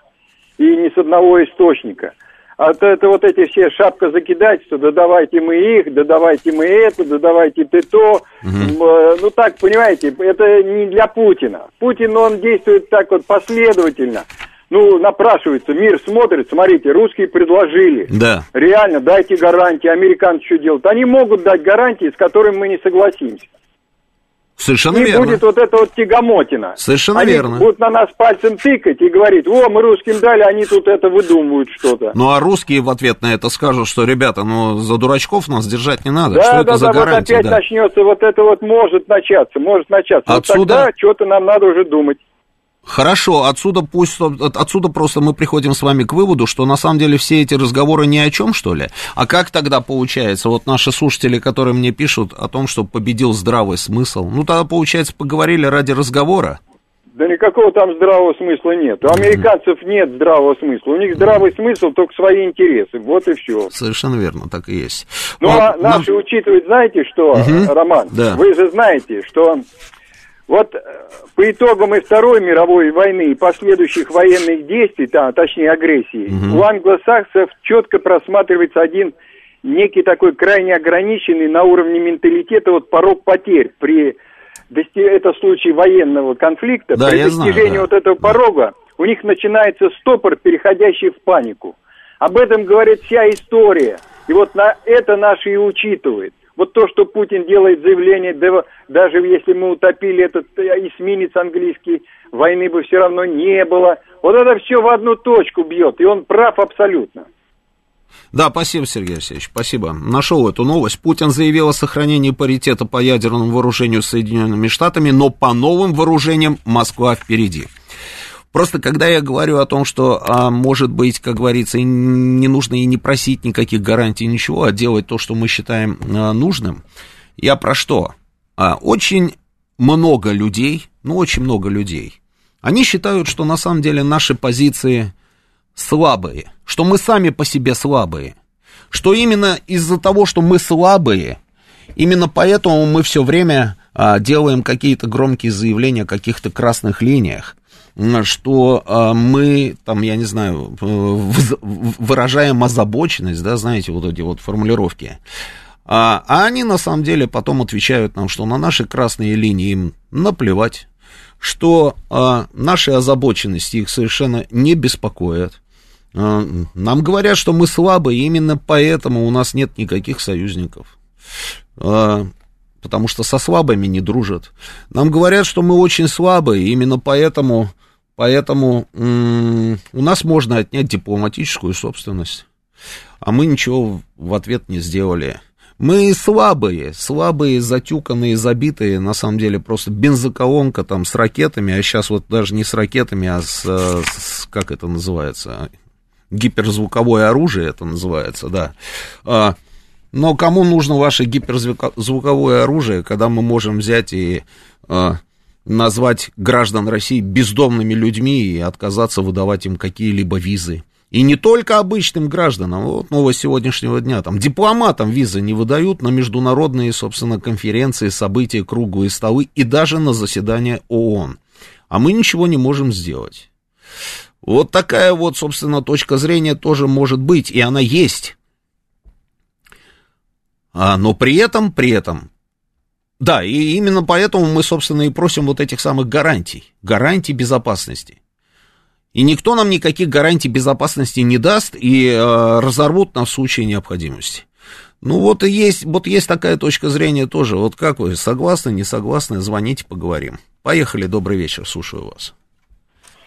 И не с одного источника. А то это вот эти все шапка закидательства, да давайте мы их, да давайте мы это, да давайте ты то. Э, Ну так, понимаете, это не для Путина. Путин, он действует так вот последовательно. Ну, напрашивается, мир смотрит, смотрите, русские предложили. Да. Реально, дайте гарантии. Американцы что делают? Они могут дать гарантии, с которыми мы не согласимся. Совершенно Не верно. будет вот это вот тягомотина. Совершенно они верно. будут на нас пальцем тыкать и говорить, о, мы русским дали, они тут это выдумывают что-то. Ну а русские в ответ на это скажут, что, ребята, ну за дурачков нас держать не надо. да, что да, это да, за вот гарантии? опять да? начнется вот это вот может начаться, может начаться. Вот Отсюда- тогда что-то нам надо уже думать. Хорошо, отсюда пусть от- отсюда просто мы приходим с вами к выводу, что на самом деле все эти разговоры ни о чем, что ли? А как тогда получается? Вот наши слушатели, которые мне пишут о том, что победил здравый смысл, ну тогда получается поговорили ради разговора. Да никакого там здравого смысла нет. У американцев нет здравого смысла. У них здравый смысл только свои интересы. Вот и все. Совершенно верно, так и есть. Ну, а нам- наши учитывают, знаете что, Мгм. Роман? Да. Вы же знаете, что Вот э, по итогам и Второй мировой войны и последующих военных действий, да, точнее агрессии, угу. у англосаксов четко просматривается один некий такой крайне ограниченный на уровне менталитета вот порог потерь при дости... это случай военного конфликта, да, при достижении знаю, да. вот этого порога у них начинается стопор, переходящий в панику. Об этом говорит вся история. И вот на это наши и учитывает. Вот то, что Путин делает заявление, даже если мы утопили этот э, эсминец английский, войны бы все равно не было. Вот это все в одну точку бьет, и он прав абсолютно. Да, спасибо, Сергей Алексеевич, спасибо. Нашел эту новость. Путин заявил о сохранении паритета по ядерному вооружению с Соединенными Штатами, но по новым вооружениям Москва впереди. Просто когда я говорю о том, что, а, может быть, как говорится, не нужно и не просить никаких гарантий, ничего, а делать то, что мы считаем а, нужным, я про что? А, очень много людей, ну, очень много людей, они считают, что на самом деле наши позиции слабые, что мы сами по себе слабые, что именно из-за того, что мы слабые, именно поэтому мы все время а, делаем какие-то громкие заявления о каких-то красных линиях, что а, мы, там, я не знаю, выражаем озабоченность, да, знаете, вот эти вот формулировки. А, а они на самом деле потом отвечают нам, что на наши красные линии им наплевать, что а, наши озабоченности их совершенно не беспокоят. Нам говорят, что мы слабы, и именно поэтому у нас нет никаких союзников. Потому что со слабыми не дружат. Нам говорят, что мы очень слабые, именно поэтому Поэтому у нас можно отнять дипломатическую собственность, а мы ничего в ответ не сделали. Мы слабые, слабые, затюканные, забитые, на самом деле просто бензоколонка там с ракетами, а сейчас вот даже не с ракетами, а с, с как это называется, гиперзвуковое оружие это называется, да. А, но кому нужно ваше гиперзвуковое оружие, когда мы можем взять и а, назвать граждан России бездомными людьми и отказаться выдавать им какие-либо визы. И не только обычным гражданам, вот новость сегодняшнего дня, там дипломатам визы не выдают на международные, собственно, конференции, события, круглые столы и даже на заседания ООН. А мы ничего не можем сделать. Вот такая вот, собственно, точка зрения тоже может быть, и она есть. А, но при этом, при этом, да, и именно поэтому мы, собственно, и просим вот этих самых гарантий, гарантий безопасности. И никто нам никаких гарантий безопасности не даст и э, разорвут нас в случае необходимости. Ну вот и есть, вот есть такая точка зрения тоже. Вот как вы, согласны, не согласны, звоните, поговорим. Поехали, добрый вечер, слушаю вас.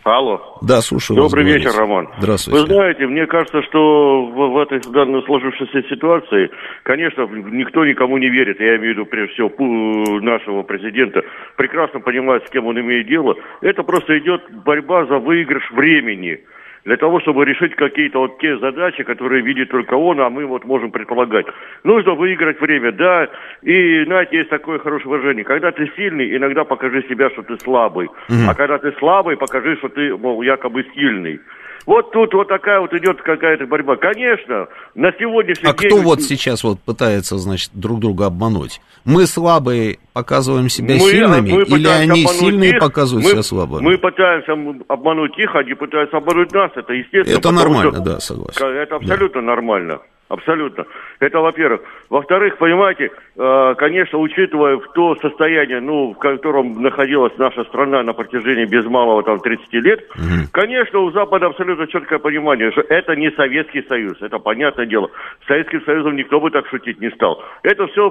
Алло. Да, слушаю Добрый вас, вечер, Роман. Здравствуйте. Вы знаете, мне кажется, что в, в этой данной сложившейся ситуации, конечно, никто никому не верит. Я имею в виду, прежде всего, нашего президента. Прекрасно понимает, с кем он имеет дело. Это просто идет борьба за выигрыш времени для того, чтобы решить какие-то вот те задачи, которые видит только он, а мы вот можем предполагать. Нужно выиграть время, да, и, знаете, есть такое хорошее выражение, когда ты сильный, иногда покажи себя, что ты слабый, mm-hmm. а когда ты слабый, покажи, что ты, мол, якобы сильный. Вот тут вот такая вот идет какая-то борьба. Конечно, на сегодняшний а день... А кто вот сейчас вот пытается, значит, друг друга обмануть? Мы слабые показываем себя мы, сильными, мы или они сильные их, показывают мы, себя слабыми? Мы пытаемся обмануть их, они пытаются обмануть нас. Это естественно. Это нормально, что, да, согласен. Это абсолютно да. нормально. Абсолютно. Это во-первых. Во-вторых, понимаете, э, конечно, учитывая в то состояние, ну, в котором находилась наша страна на протяжении без малого там 30 лет, угу. конечно, у Запада абсолютно четкое понимание, что это не Советский Союз, это понятное дело. С Советским Союзом никто бы так шутить не стал. Это все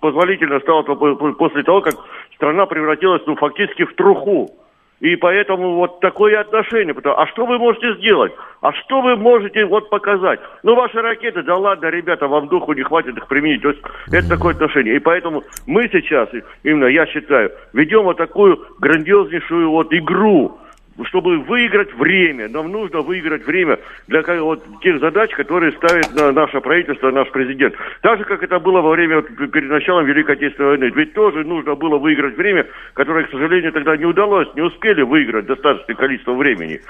позволительно стало после того, как страна превратилась, ну, фактически в труху. И поэтому вот такое отношение. А что вы можете сделать? А что вы можете вот показать? Ну, ваши ракеты, да ладно, ребята, вам духу не хватит их применить. То есть это такое отношение. И поэтому мы сейчас, именно я считаю, ведем вот такую грандиознейшую вот игру чтобы выиграть время. Нам нужно выиграть время для вот, тех задач, которые ставит на наше правительство, наш президент. Так же, как это было во время, вот, перед началом Великой Отечественной войны. Ведь тоже нужно было выиграть время, которое, к сожалению, тогда не удалось, не успели выиграть достаточное количество времени.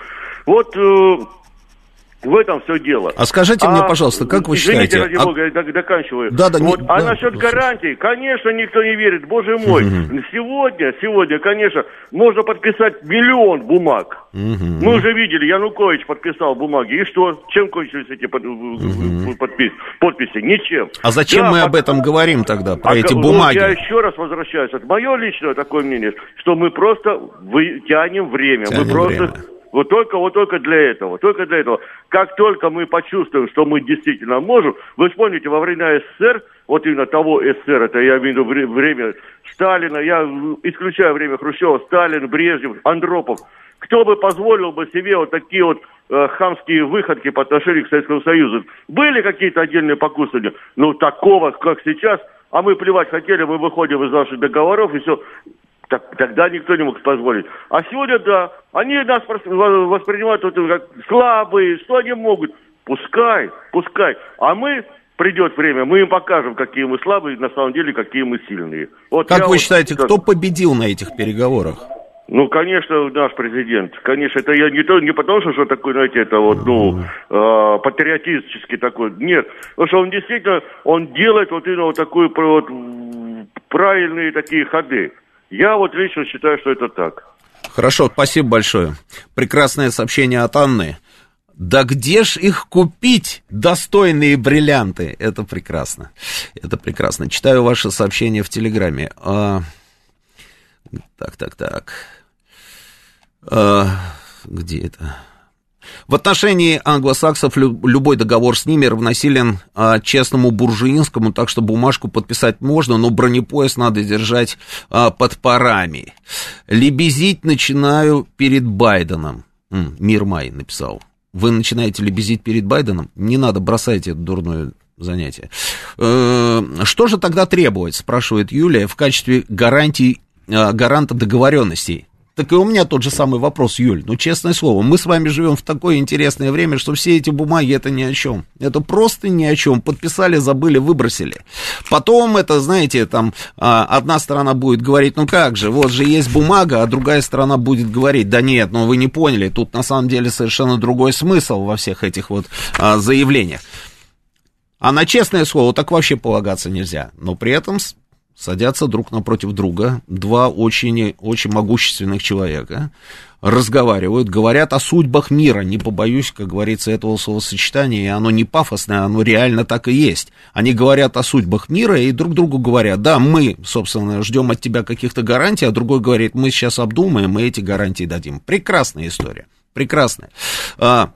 Вот э, В этом все дело. А скажите мне, пожалуйста, как вы извините, считаете? ради а- бога, я док- заканчиваю. Да, да, не- вот, а да, насчет да, гарантий, конечно, никто не верит. Боже мой, сегодня, сегодня, конечно, можно подписать миллион бумаг. Мы уже видели, Янукович подписал бумаги. И что? Чем кончились эти под- подпис- подписи? Ничем. А зачем Да, мы под- об этом говорим тогда, про а эти бумаги? я еще раз возвращаюсь. Это мое личное такое мнение, что мы просто вы- тянем время. Тянем мы просто время. Вот только, вот только для этого, только для этого. Как только мы почувствуем, что мы действительно можем, вы вспомните, во время СССР, вот именно того СССР, это я имею в виду вре- время Сталина, я исключаю время Хрущева, Сталин, Брежнев, Андропов, кто бы позволил бы себе вот такие вот э, хамские выходки по отношению к Советскому Союзу? Были какие-то отдельные покусывания? Ну, такого, как сейчас, а мы плевать хотели, мы выходим из наших договоров и все. Так, тогда никто не мог позволить. А сегодня, да, они нас воспринимают вот как слабые, что они могут. Пускай, пускай. А мы, придет время, мы им покажем, какие мы слабые, на самом деле, какие мы сильные. Вот Как вы вот считаете, кто победил на этих переговорах? ну, конечно, наш президент. Конечно, это я не то, не потому, что, что такой, знаете, это вот, ну, э, патриотический такой. Нет. Потому что он действительно, он делает вот именно вот такую вот правильные такие ходы. Я вот лично считаю, что это так. Хорошо, спасибо большое. Прекрасное сообщение от Анны. Да где ж их купить, достойные бриллианты? Это прекрасно. Это прекрасно. Читаю ваше сообщение в Телеграме. А, Так, так, так. А, Где это? В отношении англосаксов лю- любой договор с ними равносилен а, честному буржуинскому, так что бумажку подписать можно, но бронепояс надо держать а, под парами. Лебезить начинаю перед Байденом. Мир Май написал. Вы начинаете лебезить перед Байденом? Не надо, бросайте это дурное занятие. Э, Что же тогда требовать, спрашивает Юлия, в качестве гарантии, а, гаранта договоренностей? Так и у меня тот же самый вопрос, Юль. Ну, честное слово, мы с вами живем в такое интересное время, что все эти бумаги это ни о чем. Это просто ни о чем. Подписали, забыли, выбросили. Потом это, знаете, там а, одна сторона будет говорить, ну как же, вот же есть бумага, а другая сторона будет говорить, да нет, ну вы не поняли, тут на самом деле совершенно другой смысл во всех этих вот а, заявлениях. А на честное слово так вообще полагаться нельзя. Но при этом садятся друг напротив друга два очень, очень могущественных человека, разговаривают, говорят о судьбах мира. Не побоюсь, как говорится, этого словосочетания, и оно не пафосное, оно реально так и есть. Они говорят о судьбах мира и друг другу говорят, да, мы, собственно, ждем от тебя каких-то гарантий, а другой говорит, мы сейчас обдумаем и эти гарантии дадим. Прекрасная история, прекрасная. А,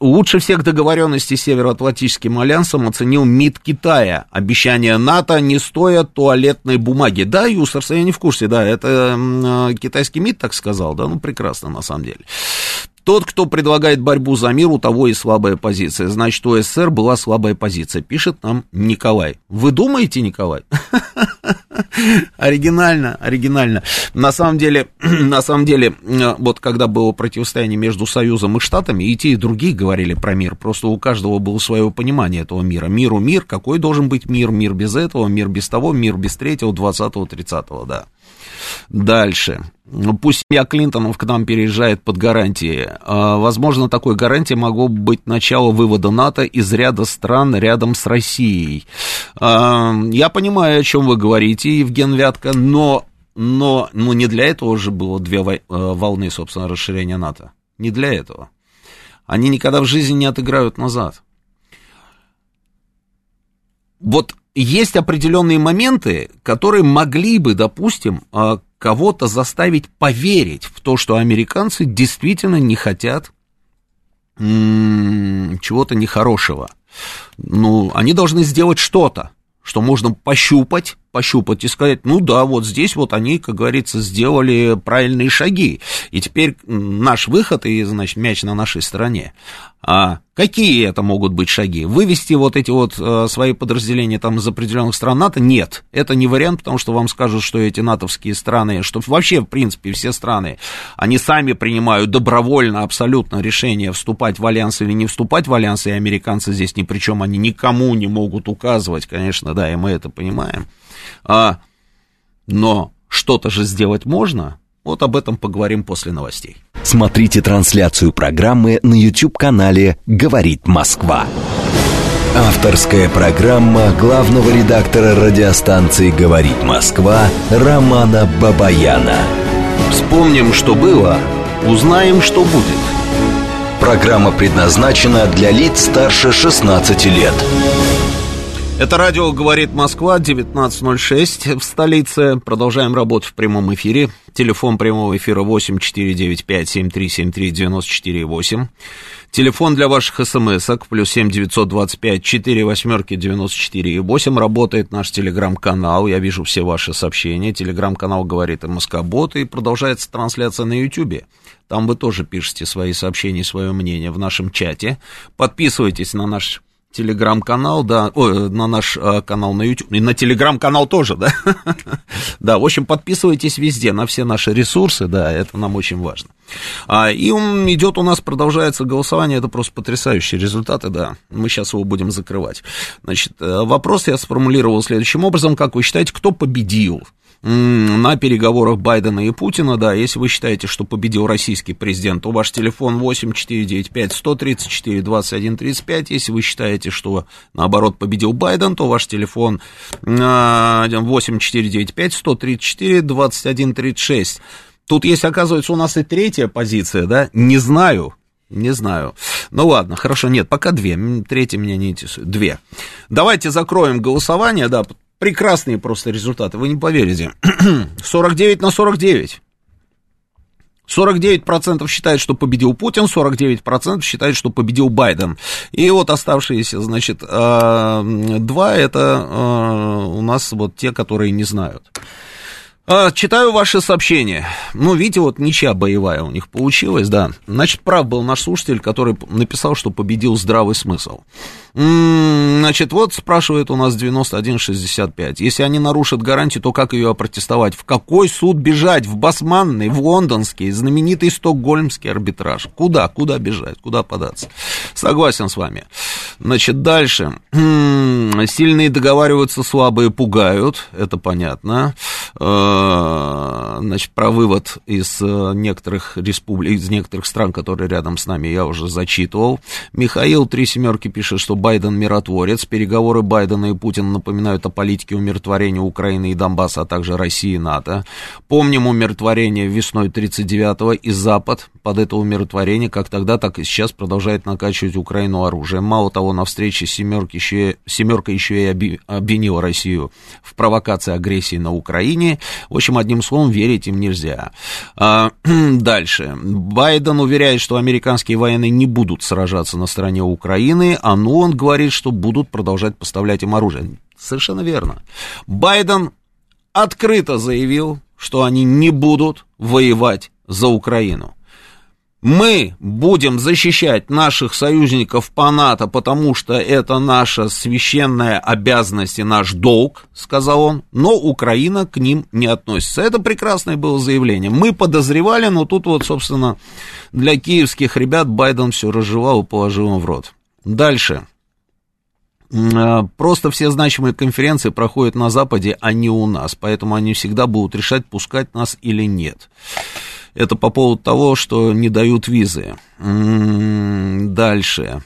Лучше всех договоренностей с Североатлантическим альянсом оценил МИД Китая. Обещания НАТО не стоят туалетной бумаги. Да, Юсерс, я не в курсе, да, это э, китайский МИД так сказал, да, ну прекрасно на самом деле. Тот, кто предлагает борьбу за мир, у того и слабая позиция. Значит, у СССР была слабая позиция, пишет нам Николай. Вы думаете, Николай? Оригинально, оригинально. На самом деле, на самом деле, э, вот когда было противостояние между Союзом и Штатами, и те, и другие говорили про мир. Просто у каждого было свое понимание этого мира. Миру мир, какой должен быть мир? Мир без этого, мир без того, мир без третьего, двадцатого, тридцатого, да. Дальше. Ну, Пусть семья Клинтонов к нам переезжает под гарантии. А, Возможно, такой гарантией могло бы быть начало вывода НАТО из ряда стран рядом с Россией. А, Я понимаю, о чем вы говорите, Евген Вятка, но, но, но не для этого же было две э, волны, собственно, расширения НАТО. Не для этого. Они никогда в жизни не отыграют назад. Вот есть определенные моменты, которые могли бы, допустим, а, кого-то заставить поверить в то, что американцы действительно не хотят чего-то нехорошего. Ну, они должны сделать что-то, что можно пощупать, пощупать и сказать, ну да, вот здесь вот они, как говорится, сделали правильные шаги. И теперь наш выход, и, значит, мяч на нашей стороне. А какие это могут быть шаги? Вывести вот эти вот э, свои подразделения там из определенных стран НАТО? Нет, это не вариант, потому что вам скажут, что эти натовские страны, что вообще, в принципе, все страны, они сами принимают добровольно абсолютно решение вступать в альянс или не вступать в альянс, и американцы здесь ни при чем, они никому не могут указывать, конечно, да, и мы это понимаем. А, но что-то же сделать можно, Вот об этом поговорим после новостей. Смотрите трансляцию программы на YouTube-канале «Говорит Москва». Авторская программа главного редактора радиостанции «Говорит Москва» Романа Бабаяна. Вспомним, что было, узнаем, что будет. Программа предназначена для лиц старше 16 лет. Это радио «Говорит Москва», 19.06 в столице. Продолжаем работу в прямом эфире. Телефон прямого эфира 8495-7373-94-8. Телефон для ваших смс-ок, плюс 7 925 4 восьмерки 94 8. Работает наш телеграм-канал, я вижу все ваши сообщения. Телеграм-канал «Говорит МСК-бот» и продолжается трансляция на Ютьюбе. Там вы тоже пишете свои сообщения, свое мнение в нашем чате. Подписывайтесь на наш телеграм-канал, да, о, на наш а, канал на YouTube, и на телеграм-канал тоже, да, да, в общем, подписывайтесь везде, на все наши ресурсы, да, это нам очень важно. А, и идет у нас, продолжается голосование, это просто потрясающие результаты, да, мы сейчас его будем закрывать. Значит, э, вопрос я сформулировал следующим образом, как вы считаете, кто победил? На переговорах Байдена и Путина, да, если вы считаете, что победил российский президент, то ваш телефон 8495 134 21 35, если вы считаете, что наоборот победил Байден, то ваш телефон 8495 134 21 36. Тут есть, оказывается, у нас и третья позиция, да, не знаю, не знаю. Ну ладно, хорошо, нет, пока две. Третья меня не интересует. Две. Давайте закроем голосование, да, Прекрасные просто результаты, вы не поверите. 49 на 49. 49% считают, что победил Путин, 49% считают, что победил Байден. И вот оставшиеся, значит, а, два это а, у нас вот те, которые не знают. А, читаю ваши сообщения. Ну, видите, вот ничья боевая у них получилась, да. Значит, прав был наш слушатель, который написал, что победил здравый смысл. Значит, вот спрашивает у нас 9165. Если они нарушат гарантию, то как ее опротестовать? В какой суд бежать? В Басманный, в лондонский, знаменитый стокгольмский арбитраж? Куда? Куда бежать? Куда податься? Согласен с вами. Значит, дальше. Сильные договариваются, слабые пугают. Это понятно. Э, значит, про вывод из э, некоторых республик, из некоторых стран, которые рядом с нами, я уже зачитывал. Михаил Три Семерки пишет, что Байден миротворец. Переговоры Байдена и Путина напоминают о политике умиротворения Украины и Донбасса, а также России и НАТО. Помним умиротворение весной 39-го и Запад под это умиротворение, как тогда, так и сейчас продолжает накачивать Украину оружием. Мало того, на встрече семерки еще, семерка еще и обвинила Россию в провокации агрессии на Украине. В общем, одним словом, верить им нельзя. А, дальше. Байден уверяет, что американские военные не будут сражаться на стороне Украины, а ну он говорит, что будут продолжать поставлять им оружие. Совершенно верно. Байден открыто заявил, что они не будут воевать за Украину. Мы будем защищать наших союзников по НАТО, потому что это наша священная обязанность и наш долг, сказал он, но Украина к ним не относится. Это прекрасное было заявление. Мы подозревали, но тут вот, собственно, для киевских ребят Байден все разжевал и положил им в рот. Дальше. А, просто все значимые конференции проходят на Западе, а не у нас, поэтому они всегда будут решать, пускать нас или нет. Это по поводу того, что не дают визы. Дальше.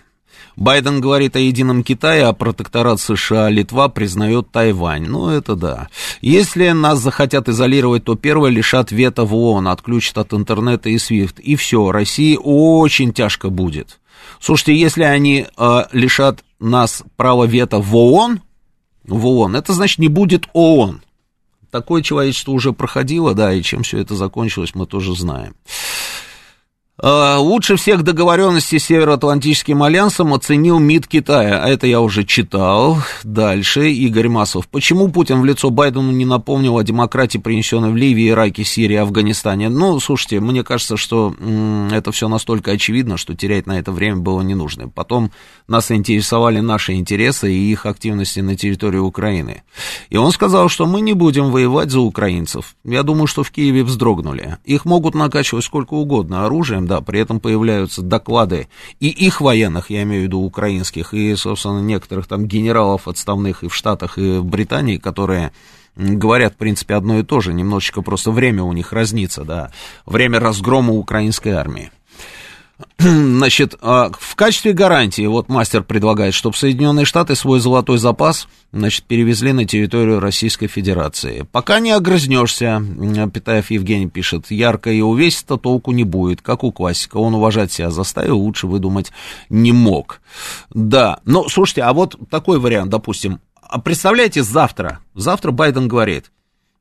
Байден говорит о едином Китае, а протекторат США Литва признает Тайвань. Ну, это да. Если нас захотят изолировать, то первое лишат вето в ООН, отключат от интернета и SWIFT. И все, России очень тяжко будет. Слушайте, если они э, лишат нас права вето в ООН, в ООН, это значит не будет ООН. Такое человечество уже проходило, да, и чем все это закончилось, мы тоже знаем. А, лучше всех договоренности с Североатлантическим альянсом оценил МИД Китая. А это я уже читал. Дальше Игорь Масов. Почему Путин в лицо Байдену не напомнил о демократии, принесенной в Ливии, Ираке, Сирии, Афганистане? Ну, слушайте, мне кажется, что это все настолько очевидно, что терять на это время было не нужно. Потом нас интересовали наши интересы и их активности на территории Украины. И он сказал, что мы не будем воевать за украинцев. Я думаю, что в Киеве вздрогнули. Их могут накачивать сколько угодно оружием, слушаем, да, при этом появляются доклады и их военных, я имею в виду украинских, и, собственно, некоторых там генералов отставных и в Штатах, и в Британии, которые говорят, в принципе, одно и то же, немножечко просто время у них разнится, да, время разгрома украинской армии. Значит, а, в качестве гарантии, вот мастер предлагает, чтобы Соединенные Штаты свой золотой запас, значит, перевезли на территорию Российской Федерации. Пока не огрызнешься, Питаев Евгений пишет, ярко и увесисто толку не будет, как у классика. Он уважать себя заставил, лучше выдумать не мог. Да, но, слушайте, а вот такой вариант, допустим, а представляете, завтра, завтра Байден говорит,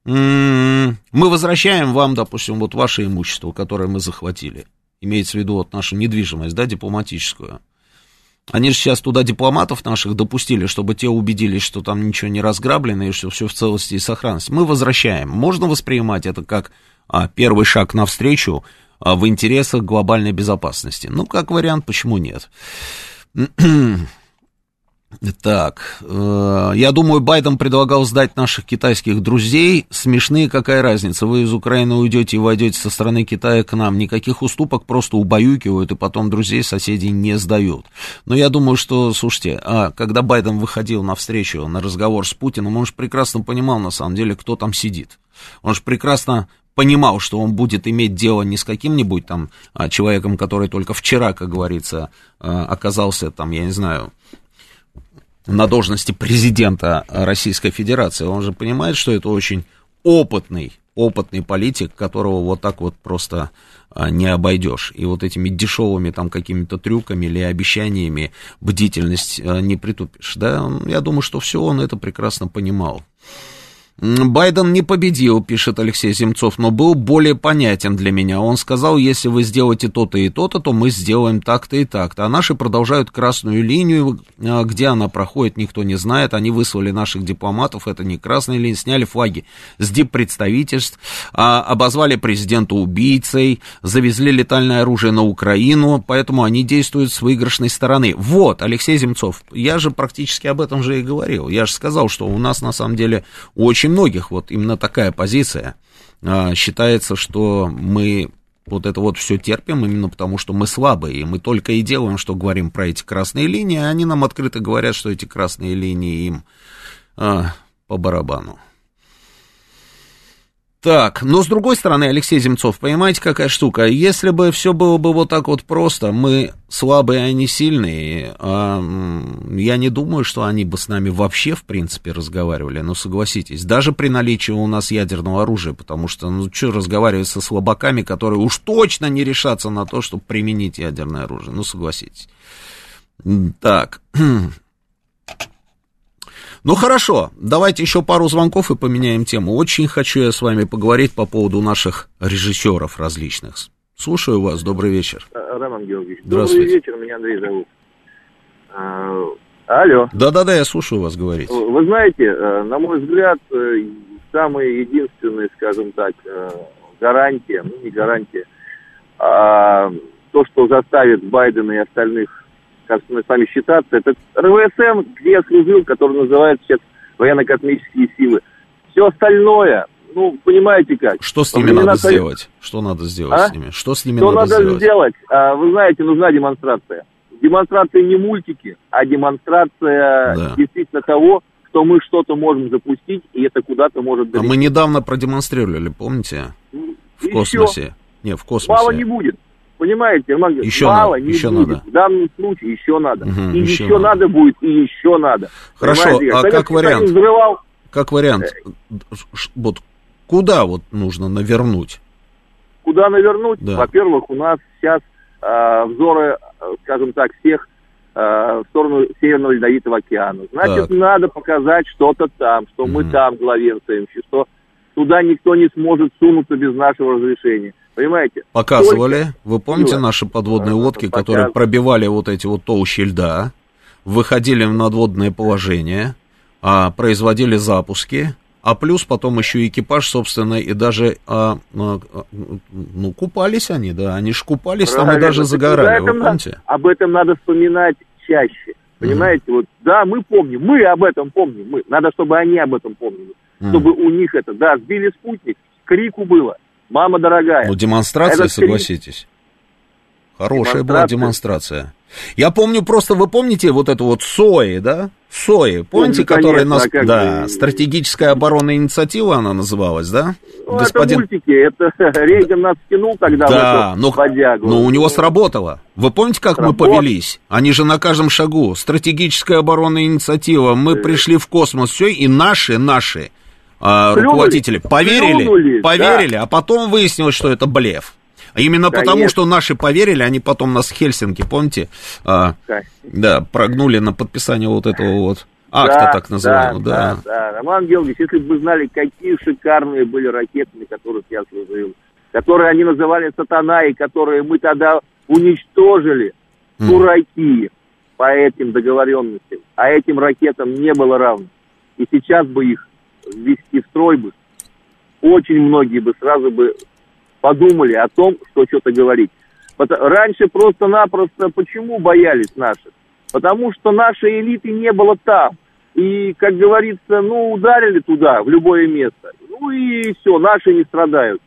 м-м, мы возвращаем вам, допустим, вот ваше имущество, которое мы захватили имеется в виду вот нашу недвижимость, да, дипломатическую. Они же сейчас туда дипломатов наших допустили, чтобы те убедились, что там ничего не разграблено и что все в целости и сохранности. Мы возвращаем. Можно воспринимать это как а, первый шаг навстречу а, в интересах глобальной безопасности? Ну, как вариант, почему нет? Так, э, я думаю, Байден предлагал сдать наших китайских друзей. Смешные, какая разница? Вы из Украины уйдете и войдете со стороны Китая к нам. Никаких уступок просто убаюкивают, и потом друзей соседей не сдают. Но я думаю, что, слушайте, а когда Байден выходил на встречу, на разговор с Путиным, он же прекрасно понимал, на самом деле, кто там сидит. Он же прекрасно понимал, что он будет иметь дело не с каким-нибудь там а, человеком, который только вчера, как говорится, а, оказался там, я не знаю, на должности президента Российской Федерации, он же понимает, что это очень опытный, опытный политик, которого вот так вот просто а, не обойдешь. И вот этими дешевыми там какими-то трюками или обещаниями бдительность а, не притупишь. Да, я думаю, что все он это прекрасно понимал. Байден не победил, пишет Алексей Земцов, но был более понятен для меня. Он сказал, если вы сделаете то-то и то-то, то мы сделаем так-то и так-то. А наши продолжают красную линию, а, где она проходит, никто не знает. Они выслали наших дипломатов, это не красная линия, сняли флаги с диппредставительств, а, обозвали президента убийцей, завезли летальное оружие на Украину, поэтому они действуют с выигрышной стороны. Вот, Алексей Земцов, я же практически об этом же и говорил. Я же сказал, что у нас на самом деле очень очень многих вот именно такая позиция. А, считается, что мы вот это вот все терпим именно потому, что мы слабые, и мы только и делаем, что говорим про эти красные линии, а они нам открыто говорят, что эти красные линии им а, по барабану. Так, но с другой стороны, Алексей Земцов, понимаете, какая штука? Если бы все было бы вот так вот просто, мы слабые, они сильные, а, я не думаю, что они бы с нами вообще, в принципе, разговаривали, но согласитесь, даже при наличии у нас ядерного оружия, потому что, ну, что разговаривать со слабаками, которые уж точно не решатся на то, чтобы применить ядерное оружие, ну, согласитесь. Так, Ну хорошо, давайте еще пару звонков и поменяем тему. Очень хочу я с вами поговорить по поводу наших режиссеров различных. Слушаю вас, добрый вечер. Э, Роман Георгиевич, Здравствуйте. добрый вечер, меня Андрей зовут. А, алло. Да-да-да, я слушаю вас говорить. Вы знаете, э, на мой взгляд, э, самая единственная, скажем так, гарантия, ну не гарантия, а то, что заставит Байдена и остальных как мы с вами считаться. Это РВСМ, где я служил, который называется сейчас военно-космические силы. Все остальное, ну, понимаете как. Что с ними надо на... сделать? Что надо сделать а? с ними? Что с ними Что надо, надо сделать? сделать? А, вы знаете, нужна демонстрация. Демонстрация не мультики, а демонстрация да. действительно того, что мы что-то можем запустить, и это куда-то может долететь. А мы недавно продемонстрировали, помните? В и космосе. Все. Не, в космосе. Мало не будет. Понимаете, еще мало надо, не еще будет. надо. В данном случае еще надо. Угу, и еще, еще надо. надо будет, и еще надо. Хорошо, Понимаете, а Советский как вариант? Взрывал... Как вариант, вот куда вот нужно навернуть? Куда навернуть? Да. Во-первых, у нас сейчас э, взоры, скажем так, всех э, в сторону Северного Ледовитого океана. Значит, Так. надо показать что-то там, что мы Мгм. там главенствуем, что туда никто не сможет сунуться без нашего разрешения. Понимаете? Показывали. Только- Вы помните наши подводные лодки, показывали. которые пробивали вот эти вот толщи льда, выходили в надводное положение, а, производили запуски, а плюс потом еще экипаж, собственно, и даже, а, а, ну, купались они, да, они ж купались там и Правильно. даже загорали, вы помните? об этом надо вспоминать чаще. Понимаете, вот да, мы помним, мы об этом помним, мы. Надо, чтобы они об этом помнили. Мгм. Чтобы у них это, да, сбили спутник, крику было, мама дорогая. Ну, демонстрация, Этот согласитесь. Хорошая была демонстрация. Я помню просто, вы помните вот эту вот СОИ, да? СОИ, помните, Помню, которая нас... а Да, же- стратегическая оборонная инициатива она называлась, да? Ну, это мультики, это Рейган нас втянул тогда в Да, эту но, бодягу. но у него сработало. Вы помните, как мы Сработало. повелись? Они же на каждом шагу. Стратегическая оборонная инициатива. Мы пришли в космос, все, и наши, наши Плюнули. руководители поверили, Плюнули, поверили, а потом выяснилось, что это блеф. А Именно потому, Конечно. что наши поверили, они потом нас в Хельсинки, помните, а, да, прогнули на подписание вот этого вот акта, так называемого. Да, Да, да, да. Роман Георгиевич, если бы вы знали, какие шикарные были ракеты, которых я служил, которые они называли «Сатана», и которые мы тогда уничтожили, дураки, по этим договоренностям. А этим ракетам не было равно. И сейчас бы их ввести в строй бы, очень многие бы сразу бы подумали о том, что что-то говорить. Раньше просто-напросто почему боялись наших? Потому что нашей элиты не было там. И, как говорится, ну, ударили туда, в любое место. Ну и все, наши не страдают.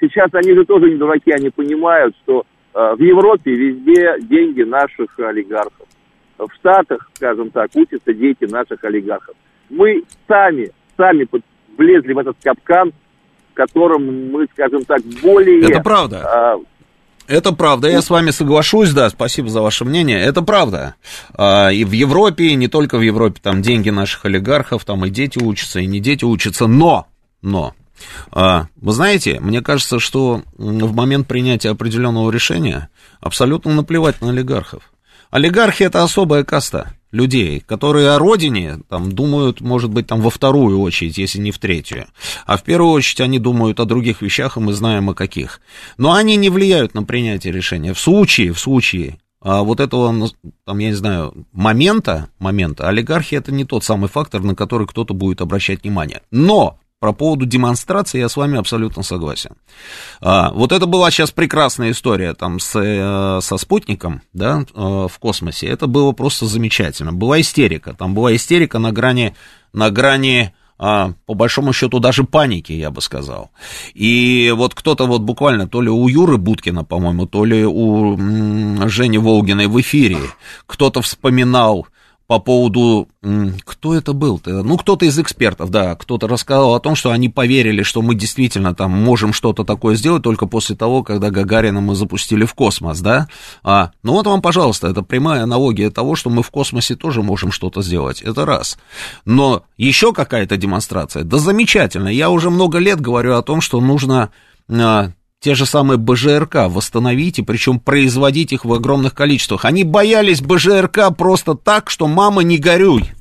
Сейчас они же тоже не дураки, они понимают, что э, в Европе везде деньги наших олигархов. В Штатах, скажем так, учатся дети наших олигархов. Мы сами, сами влезли в этот капкан, в котором мы, скажем так, более... Это правда. а, Это правда, я с вами соглашусь, да, спасибо за ваше мнение, это правда. А, и в Европе, и не только в Европе, там деньги наших олигархов, там и дети учатся, и не дети учатся, но, но, а, вы знаете, мне кажется, что в момент принятия определенного решения абсолютно наплевать на олигархов. Олигархи это особая каста людей, которые о родине там, думают, может быть, там во вторую очередь, если не в третью. А в первую очередь они думают о других вещах, и мы знаем о каких. Но они не влияют на принятие решения. В случае, в случае а, вот этого, ну, там, я не знаю, момента, момента, олигархи это не тот самый фактор, на который кто-то будет обращать внимание. Но про поводу демонстрации я с вами абсолютно согласен. А, вот это была сейчас прекрасная история там с, э, со спутником, да, э, в космосе. Это было просто замечательно. Была истерика. Там была истерика на грани, на грани а, по большому счету даже паники, я бы сказал. И вот кто-то вот буквально то ли у Юры Будкина, по-моему, то ли у Жени Волгиной в эфире кто-то вспоминал по поводу, кто это был? -то? Ну, кто-то из экспертов, да, кто-то рассказал о том, что они поверили, что мы действительно там можем что-то такое сделать только после того, когда Гагарина мы запустили в космос, да? А, ну вот вам, пожалуйста, это прямая аналогия того, что мы в космосе тоже можем что-то сделать, это раз. Но еще какая-то демонстрация, да замечательно, я уже много лет говорю о том, что нужно... те же самые БЖРК восстановить, и причем производить их в огромных количествах. Они боялись БЖРК просто так, что мама не горюй.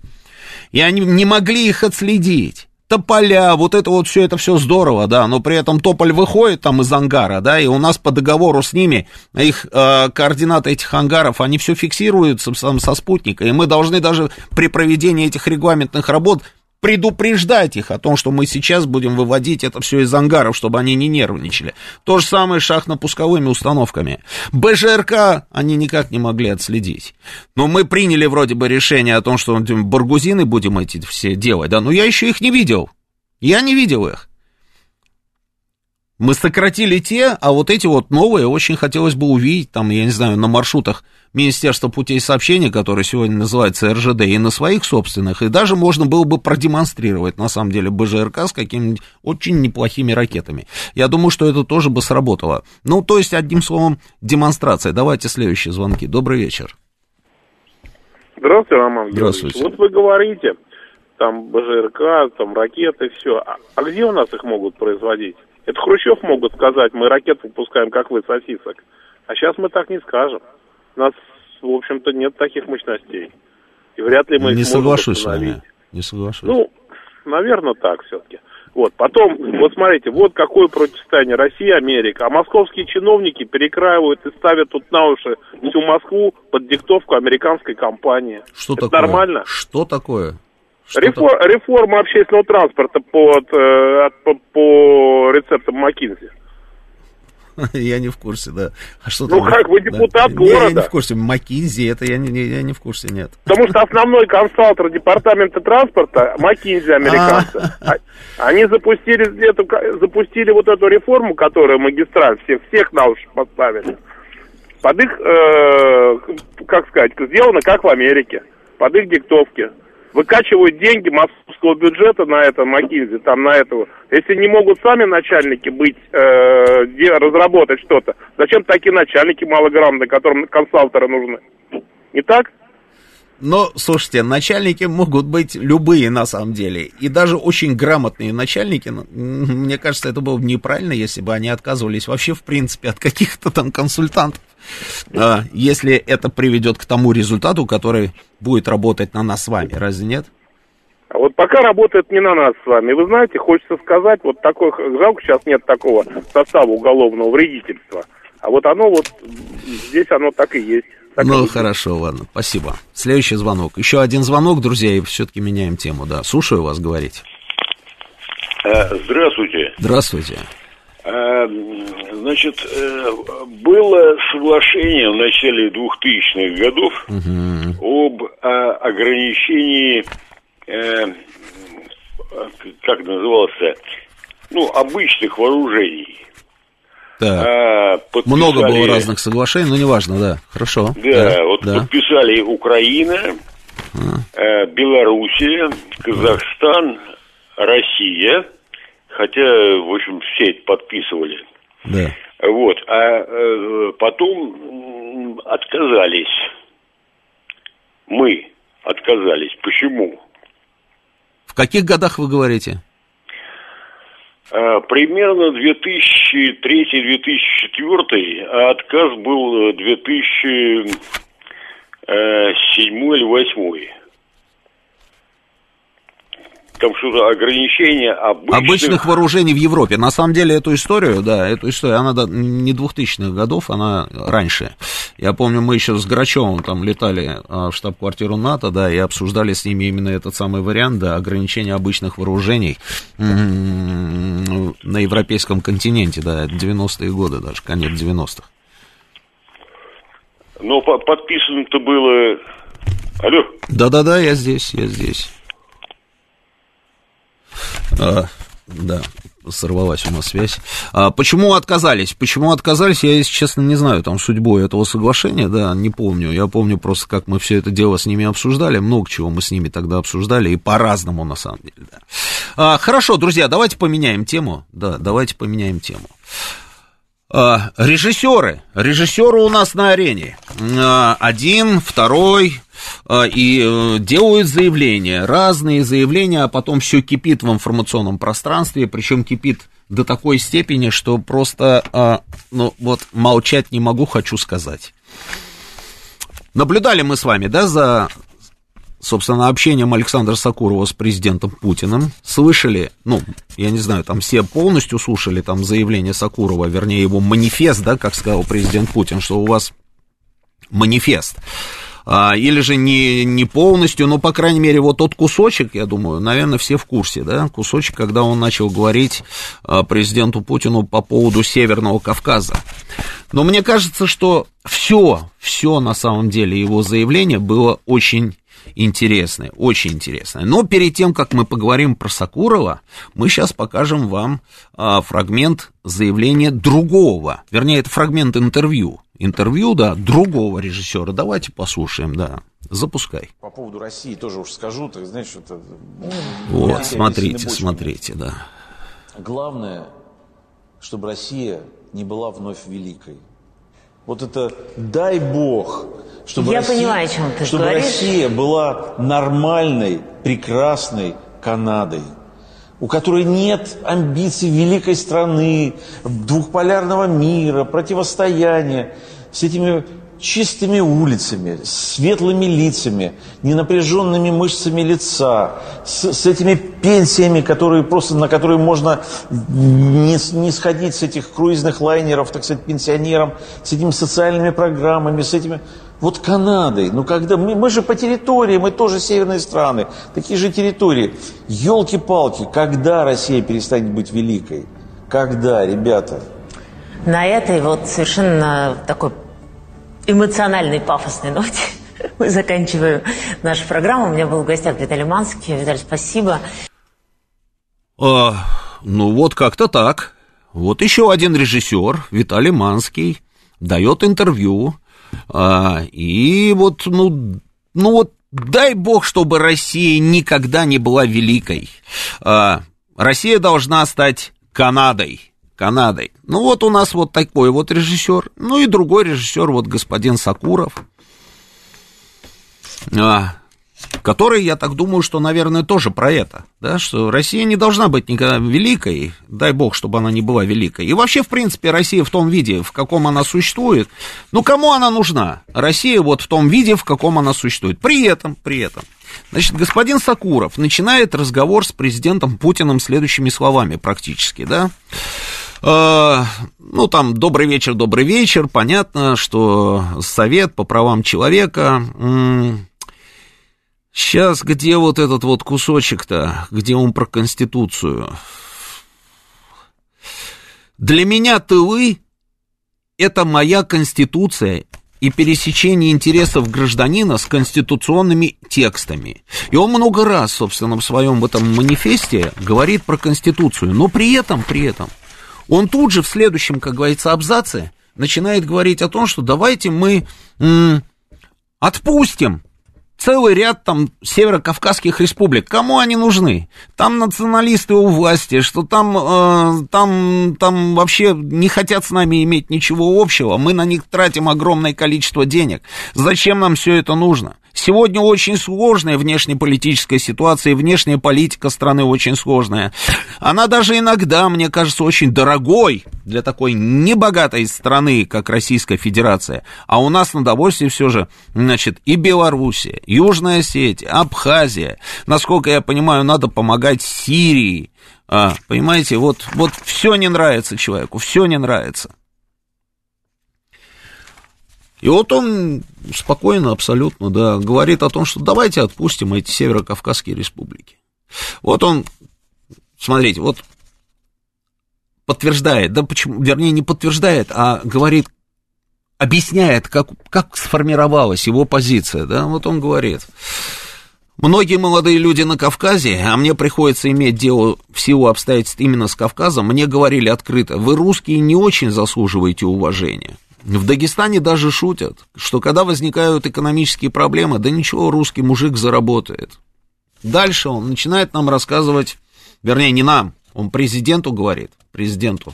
И они не могли их отследить. Тополя, вот это вот все, это все здорово, да, но при этом Тополь выходит там из ангара, да, и у нас по договору с ними, их э, координаты этих ангаров, они все фиксируются сам со спутника, и мы должны даже при проведении этих регламентных работ предупреждать их о том, что мы сейчас будем выводить это все из ангаров, чтобы они не нервничали. То же самое с шахтно-пусковыми установками. БЖРК они никак не могли отследить. Но мы приняли вроде бы решение о том, что баргузины будем эти все делать, да, но я еще их не видел. Я не видел их. Мы сократили те, а вот эти вот новые очень хотелось бы увидеть, там, я не знаю, на маршрутах Министерства путей сообщения, который сегодня называется РЖД, и на своих собственных, и даже можно было бы продемонстрировать, на самом деле, БЖРК с какими-нибудь очень неплохими ракетами. Я думаю, что это тоже бы сработало. Ну, то есть, одним словом, демонстрация. Давайте следующие звонки. Добрый вечер. Здравствуйте, Роман Георгиевич. Здравствуйте. Вот вы говорите, там БЖРК, там ракеты, все. А, а где у нас их могут производить? Это Хрущев могут сказать, мы ракеты выпускаем, как вы, сосисок. А сейчас мы так не скажем. У нас, в общем-то, нет таких мощностей. И вряд ли мы не соглашусь с вами. Не соглашусь. Ну, наверное, так все-таки. Вот, потом, вот смотрите, вот какое противостояние Россия, Америка. А московские чиновники перекраивают и ставят тут на уши всю Москву под диктовку американской компании. что Это такое? нормально? Что такое? Рефор- реформа общественного транспорта под, э, по, по рецептам Маккинзи. Я не в курсе, да. А что Ну там? как, вы Да. депутат Не, Я не города. в курсе. Макинзи, это я не, я не в курсе, нет. Потому что основной консалтер департамента транспорта Маккинзи американцы. А- Они запустили эту, запустили вот эту реформу, которую магистраль всех, всех на уши поставили. под их, э, как сказать, сделано как в Америке, под их диктовки. Выкачивают деньги московского бюджета на это, Макинзи, там на этого. Если не могут сами начальники быть, э, разработать что-то, зачем такие начальники малограмотные, которым консалтеры нужны? Не так? Но, слушайте, начальники могут быть любые на самом деле. И даже очень грамотные начальники, ну, мне кажется, это было бы неправильно, если бы они отказывались вообще, в принципе, от каких-то там консультантов. А, если это приведет к тому результату, который будет работать на нас с вами. Разве нет? А вот пока работает не на нас с вами. Вы знаете, хочется сказать, вот такой, жалко, сейчас нет такого состава уголовного вредительства. А вот оно вот, здесь оно так и есть. Так ну, есть. хорошо, ладно, спасибо. Следующий звонок. Еще один звонок, друзья, и все-таки меняем тему, да. Слушаю вас говорить. Э, Здравствуйте. Здравствуйте. Э, Значит, э, было соглашение в начале 2000-х годов Мгм. об э, ограничении, как назывался, ну, обычных вооружений. Э, подписали- Много было разных соглашений, но неважно, да. Хорошо. Да, вот да. подписали Украина, А. э, Белоруссия, Казахстан, Россия, хотя, в общем, все это подписывали. Да. Вот, а э, потом отказались. Мы отказались. Почему? В каких годах вы говорите? Э, Примерно 2003-2004, а отказ был э, 2007 или 2008. Там что-то ограничение обычных... Обычных вооружений в Европе. На самом деле эту историю, да, эту историю, она не 2000-х годов, она раньше. Я помню, мы еще с Грачевым там летали а, в штаб-квартиру НАТО, да, и обсуждали с ними именно этот самый вариант, да, ограничения обычных вооружений на европейском континенте, да, это 90-е годы даже, конец 90-х. Но по- подписано-то было... Алло? Да-да-да, я здесь, я здесь. А, да, сорвалась у нас связь. А, почему отказались? Почему отказались, я, если честно, не знаю там судьбу этого соглашения, да, не помню. Я помню просто, как мы все это дело с ними обсуждали, много чего мы с ними тогда обсуждали, и по-разному, на самом деле, да. А, хорошо, друзья, давайте поменяем тему, да, давайте поменяем тему. А, режиссеры. Режиссеры у нас на арене. А, один, второй. а, И э, делают заявления, разные заявления, а потом все кипит в информационном пространстве, причем кипит до такой степени, что просто, ну вот, молчать не могу, хочу сказать. Наблюдали мы с вами, да, за собственно, общением Александра Сакурова с президентом Путиным, слышали, ну, я не знаю, там все полностью слушали там заявление Сакурова, вернее, его манифест, да, как сказал президент Путин, что у вас манифест. А, или же не, не полностью, но, по крайней мере, вот тот кусочек, я думаю, наверное, все в курсе, да, кусочек, когда он начал говорить а, президенту Путину по поводу Северного Кавказа. Но мне кажется, что все, все на самом деле его заявление было очень интересное, очень интересное. Но перед тем, как мы поговорим про Сакурова, мы сейчас покажем вам а, фрагмент заявления другого, вернее, это фрагмент интервью, интервью, да, другого режиссера. Давайте послушаем, да, запускай. По поводу России тоже уж скажу, так знаешь, это... Вот, понятие смотрите, смотрите, да. Главное, чтобы Россия не была вновь великой. Вот это дай бог, чтобы, Я Россия, понимаю, о чем ты чтобы говоришь. Россия была нормальной, прекрасной Канадой, у которой нет амбиций великой страны, двухполярного мира, противостояния с этими чистыми улицами, светлыми лицами, ненапряженными мышцами лица, с, с этими пенсиями, которые просто, на которые можно не, не сходить с этих круизных лайнеров, так сказать, пенсионерам, с этими социальными программами, с этими... Вот Канадой, ну когда мы, мы же по территории, мы тоже северные страны, такие же территории. Елки-палки, когда Россия перестанет быть великой? Когда, ребята? На этой вот совершенно такой эмоциональной, пафосной ноте мы заканчиваем нашу программу. У меня был в гостях Виталий Манский. Виталий, спасибо. А, ну вот как-то так. Вот еще один режиссер, Виталий Манский, дает интервью, а, и вот, ну, ну вот, дай бог, чтобы Россия никогда не была великой. А, Россия должна стать Канадой. Канадой. Ну вот у нас вот такой вот режиссер, ну и другой режиссер, вот господин Сакуров. А, который, я так думаю, что, наверное, тоже про это, да, что Россия не должна быть никогда великой, дай бог, чтобы она не была великой. И вообще, в принципе, Россия в том виде, в каком она существует, ну, кому она нужна? Россия вот в том виде, в каком она существует. При этом, при этом, значит, господин Сакуров начинает разговор с президентом Путиным следующими словами практически, да, ну, там, добрый вечер, добрый вечер. Понятно, что совет по правам человека Сейчас где вот этот вот кусочек-то, где он про Конституцию? Для меня тылы – это моя Конституция и пересечение интересов гражданина с конституционными текстами. И он много раз, собственно, в своем этом манифесте говорит про Конституцию, но при этом, при этом, он тут же в следующем, как говорится, абзаце начинает говорить о том, что давайте мы м- отпустим целый ряд там северокавказских республик. Кому они нужны? Там националисты у власти, что там, э, там, там вообще не хотят с нами иметь ничего общего. Мы на них тратим огромное количество денег. Зачем нам все это нужно? Сегодня очень сложная внешнеполитическая ситуация, и внешняя политика страны очень сложная. Она даже иногда, мне кажется, очень дорогой для такой небогатой страны, как Российская Федерация. А у нас на довольствие все же, значит, и Белоруссия, Южная Осетия, Абхазия. Насколько я понимаю, надо помогать Сирии. А, понимаете, вот, вот все не нравится человеку, все не нравится. И вот он спокойно, абсолютно, да, говорит о том, что давайте отпустим эти северокавказские республики. Вот он, смотрите, вот подтверждает, да почему, вернее, не подтверждает, а говорит, объясняет, как, как сформировалась его позиция, да, вот он говорит. Многие молодые люди на Кавказе, а мне приходится иметь дело в силу обстоятельств именно с Кавказом, мне говорили открыто, вы русские не очень заслуживаете уважения. В Дагестане даже шутят, что когда возникают экономические проблемы, да ничего, русский мужик заработает. Дальше он начинает нам рассказывать, вернее, не нам, он президенту говорит, президенту.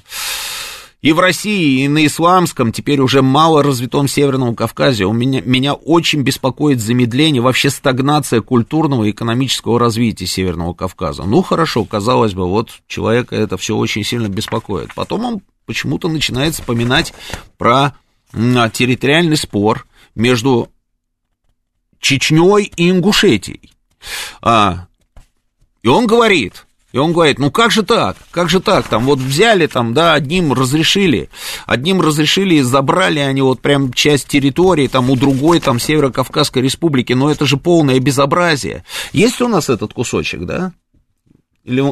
И в России, и на исламском, теперь уже мало развитом Северном Кавказе, у меня, меня очень беспокоит замедление, вообще стагнация культурного и экономического развития Северного Кавказа. Ну, хорошо, казалось бы, вот человека это все очень сильно беспокоит. Потом он почему-то начинает вспоминать про территориальный спор между Чечней и Ингушетией. А, и он говорит, и он говорит, ну как же так, как же так, там вот взяли там, да, одним разрешили, одним разрешили и забрали они вот прям часть территории там у другой там Северо-Кавказской республики, но это же полное безобразие. Есть у нас этот кусочек, да? Или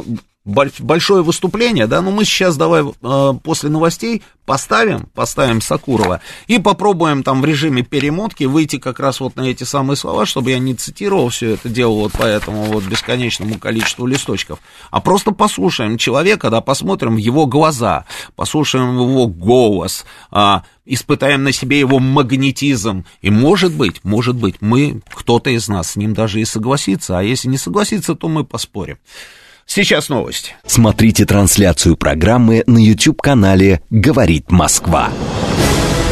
большое выступление, да, но мы сейчас давай э, после новостей поставим, поставим Сакурова и попробуем там в режиме перемотки выйти как раз вот на эти самые слова, чтобы я не цитировал все это дело вот по этому вот бесконечному количеству листочков, а просто послушаем человека, да, посмотрим в его глаза, послушаем его голос, э, испытаем на себе его магнетизм, и может быть, может быть, мы, кто-то из нас с ним даже и согласится, а если не согласится, то мы поспорим. Сейчас новости. Смотрите трансляцию программы на YouTube-канале «Говорит Москва».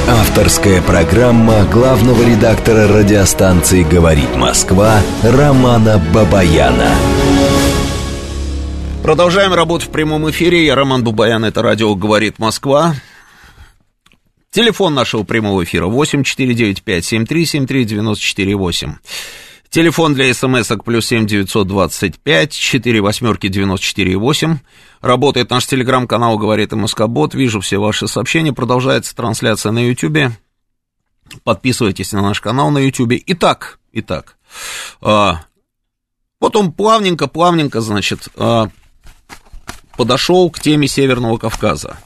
Авторская программа главного редактора радиостанции «Говорит Москва» Романа Бабаяна. Продолжаем работу в прямом эфире. Я Роман Бабаян, это радио «Говорит Москва». Телефон нашего прямого эфира 8495 7373 94 8. Телефон для смс-ок плюс семь девятьсот двадцать пять четыре восьмерки девяносто четыре восемь. Работает наш телеграм-канал «Говорит МСК-бот». Вижу все ваши сообщения. Продолжается трансляция на Ютьюбе. Подписывайтесь на наш канал на Ютьюбе. Итак, итак. А, вот он плавненько-плавненько, значит, а, подошел к теме Северного Кавказа.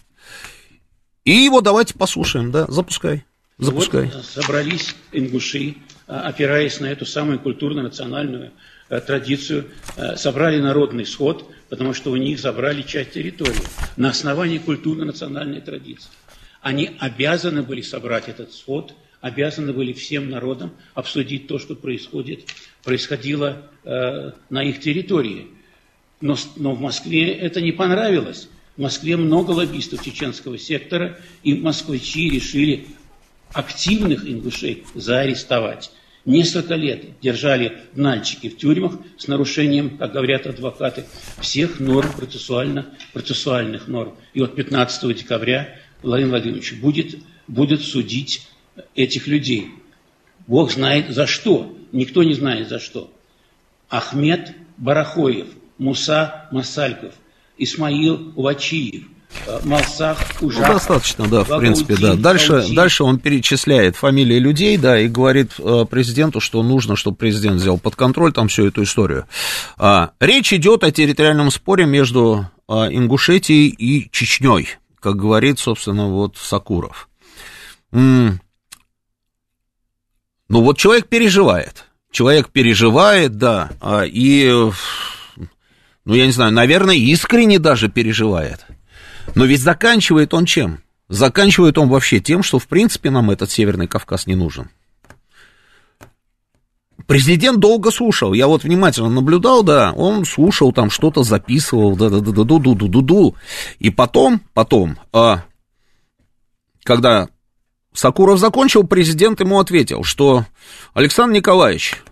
И его давайте послушаем, да, запускай. Запускай. Вот собрались ингуши, опираясь на эту самую культурно-национальную э, традицию, э, собрали народный сход, потому что у них забрали часть территории на основании культурно-национальной традиции. Они обязаны были собрать этот свод, обязаны были всем народам обсудить то, что происходит, происходило э, на их территории. Но, но в Москве это не понравилось. В Москве много лоббистов чеченского сектора, и москвичи решили активных ингушей заарестовать. Несколько лет держали нальчики в тюрьмах с нарушением, как говорят адвокаты, всех норм процессуально, процессуальных норм. И вот 15 декабря Владимир Владимирович будет, будет судить этих людей. Бог знает за что, никто не знает за что. Ахмед Барахоев, Муса Масальков, Исмаил Увачиев. Ну, достаточно, да, в принципе, да. Дальше, дальше он перечисляет фамилии людей, да, и говорит э, президенту, что нужно, чтобы президент взял под контроль там всю эту историю. А, речь идет о территориальном споре между а, Ингушетией и Чечней, как говорит, собственно, вот Сакуров. Ну, вот человек переживает. Человек переживает, да, а, и, ну, я не знаю, наверное, искренне даже переживает. Но ведь заканчивает он чем? Заканчивает он вообще тем, что в принципе нам этот Северный Кавказ не нужен. Президент долго слушал, я вот внимательно наблюдал, да, он слушал, там что-то записывал, да да да да ду ду ду ду И потом, потом, а, когда Сакуров закончил, президент ему ответил, что Александр Николаевич,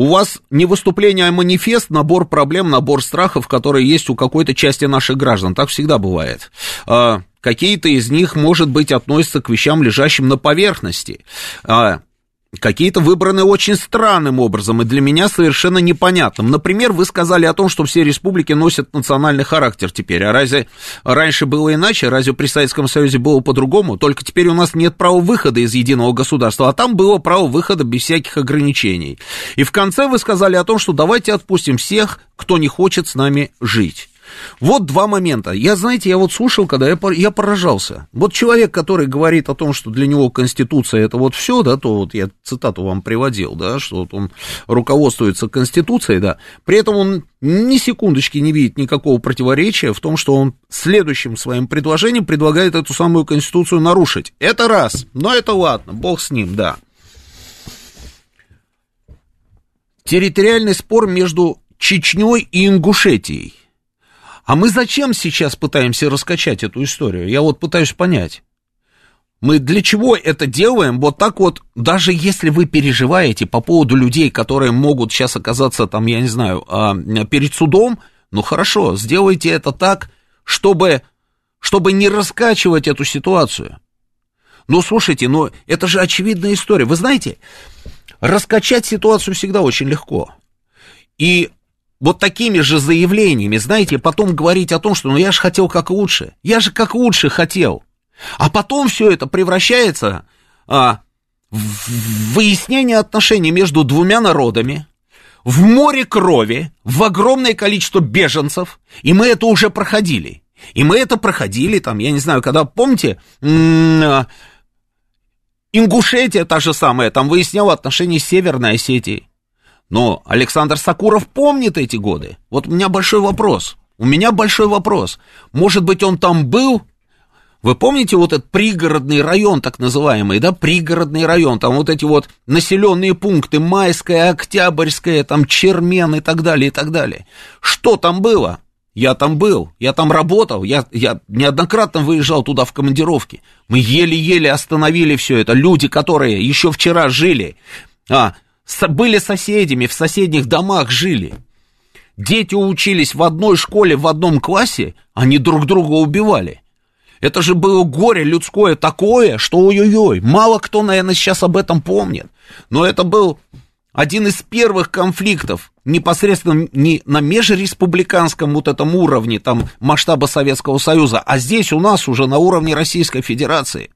у вас не выступление, а манифест, набор проблем, набор страхов, которые есть у какой-то части наших граждан. Так всегда бывает. А, какие-то из них, может быть, относятся к вещам, лежащим на поверхности. Какие-то выбраны очень странным образом и для меня совершенно непонятным. Например, вы сказали о том, что все республики носят национальный характер теперь. А разве раньше было иначе? Разве при Советском Союзе было по-другому? Только теперь у нас нет права выхода из единого государства, а там было право выхода без всяких ограничений. И в конце вы сказали о том, что давайте отпустим всех, кто не хочет с нами жить. Вот два момента. Я, знаете, я вот слушал, когда я, я поражался. Вот человек, который говорит о том, что для него Конституция это вот все, да, то вот я цитату вам приводил, да, что вот он руководствуется Конституцией, да, при этом он ни секундочки не видит никакого противоречия в том, что он следующим своим предложением предлагает эту самую Конституцию нарушить. Это раз, но это ладно, бог с ним, да. Территориальный спор между Чечней и Ингушетией. А мы зачем сейчас пытаемся раскачать эту историю? Я вот пытаюсь понять. Мы для чего это делаем? Вот так вот, даже если вы переживаете по поводу людей, которые могут сейчас оказаться там, я не знаю, а, перед судом, ну хорошо, сделайте это так, чтобы, чтобы не раскачивать эту ситуацию. Ну, слушайте, ну, это же очевидная история. Вы знаете, раскачать ситуацию всегда очень легко. И вот такими же заявлениями, знаете, потом говорить о том, что ну я же хотел как лучше, я же как лучше хотел. А потом все это превращается а, в выяснение отношений между двумя народами, в море крови, в огромное количество беженцев, и мы это уже проходили. И мы это проходили, там, я не знаю, когда, помните, а, Ингушетия та же самая, там выясняла отношения с Северной Осетией. Но Александр Сакуров помнит эти годы. Вот у меня большой вопрос. У меня большой вопрос. Может быть, он там был? Вы помните вот этот пригородный район, так называемый, да, пригородный район, там вот эти вот населенные пункты, Майская, Октябрьская, там Чермен и так далее, и так далее. Что там было? Я там был, я там работал, я, я неоднократно выезжал туда в командировки. Мы еле-еле остановили все это. Люди, которые еще вчера жили, а, были соседями, в соседних домах жили. Дети учились в одной школе, в одном классе, они друг друга убивали. Это же было горе людское такое, что ой-ой-ой, мало кто, наверное, сейчас об этом помнит. Но это был один из первых конфликтов непосредственно не на межреспубликанском вот этом уровне, там, масштаба Советского Союза, а здесь у нас уже на уровне Российской Федерации.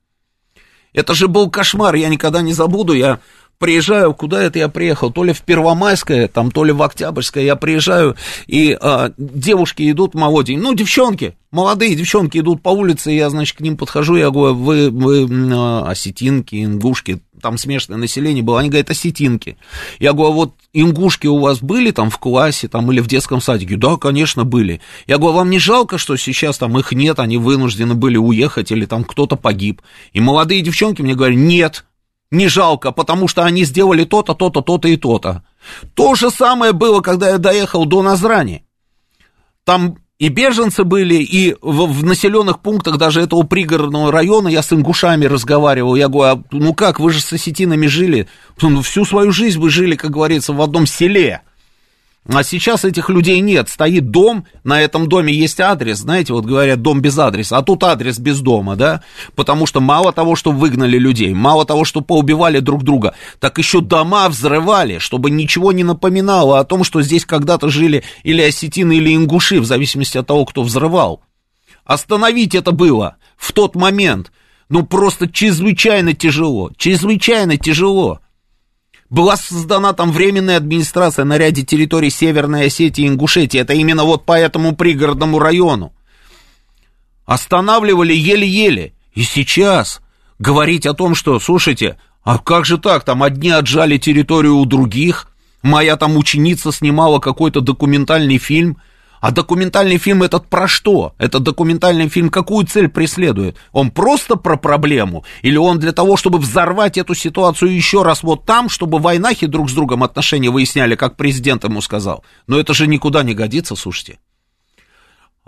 Это же был кошмар, я никогда не забуду, я приезжаю, куда это я приехал, то ли в Первомайское, там, то ли в Октябрьское, я приезжаю, и а, девушки идут молоденькие, ну, девчонки, молодые девчонки идут по улице, я, значит, к ним подхожу, я говорю, вы, вы а, осетинки, ингушки, там смешанное население было. Они говорят, осетинки. Я говорю, а вот ингушки у вас были там в классе там, или в детском садике? Да, конечно, были. Я говорю, вам не жалко, что сейчас там их нет, они вынуждены были уехать или там кто-то погиб? И молодые девчонки мне говорят, нет, не жалко, потому что они сделали то-то, то-то, то-то и то-то. То же самое было, когда я доехал до Назрани. Там и беженцы были, и в, в населенных пунктах даже этого пригородного района я с ингушами разговаривал. Я говорю, а, ну как, вы же с осетинами жили, ну, всю свою жизнь вы жили, как говорится, в одном селе. А сейчас этих людей нет. Стоит дом, на этом доме есть адрес. Знаете, вот говорят, дом без адреса, а тут адрес без дома, да? Потому что мало того, что выгнали людей, мало того, что поубивали друг друга, так еще дома взрывали, чтобы ничего не напоминало о том, что здесь когда-то жили или осетины, или ингуши, в зависимости от того, кто взрывал. Остановить это было в тот момент. Ну, просто чрезвычайно тяжело, чрезвычайно тяжело. Была создана там временная администрация на ряде территорий Северной Осетии и Ингушетии. Это именно вот по этому пригородному району. Останавливали еле-еле. И сейчас говорить о том, что, слушайте, а как же так, там одни отжали территорию у других, моя там ученица снимала какой-то документальный фильм – а документальный фильм этот про что? Этот документальный фильм какую цель преследует? Он просто про проблему? Или он для того, чтобы взорвать эту ситуацию еще раз вот там, чтобы войнахи друг с другом отношения выясняли, как президент ему сказал? Но это же никуда не годится, слушайте.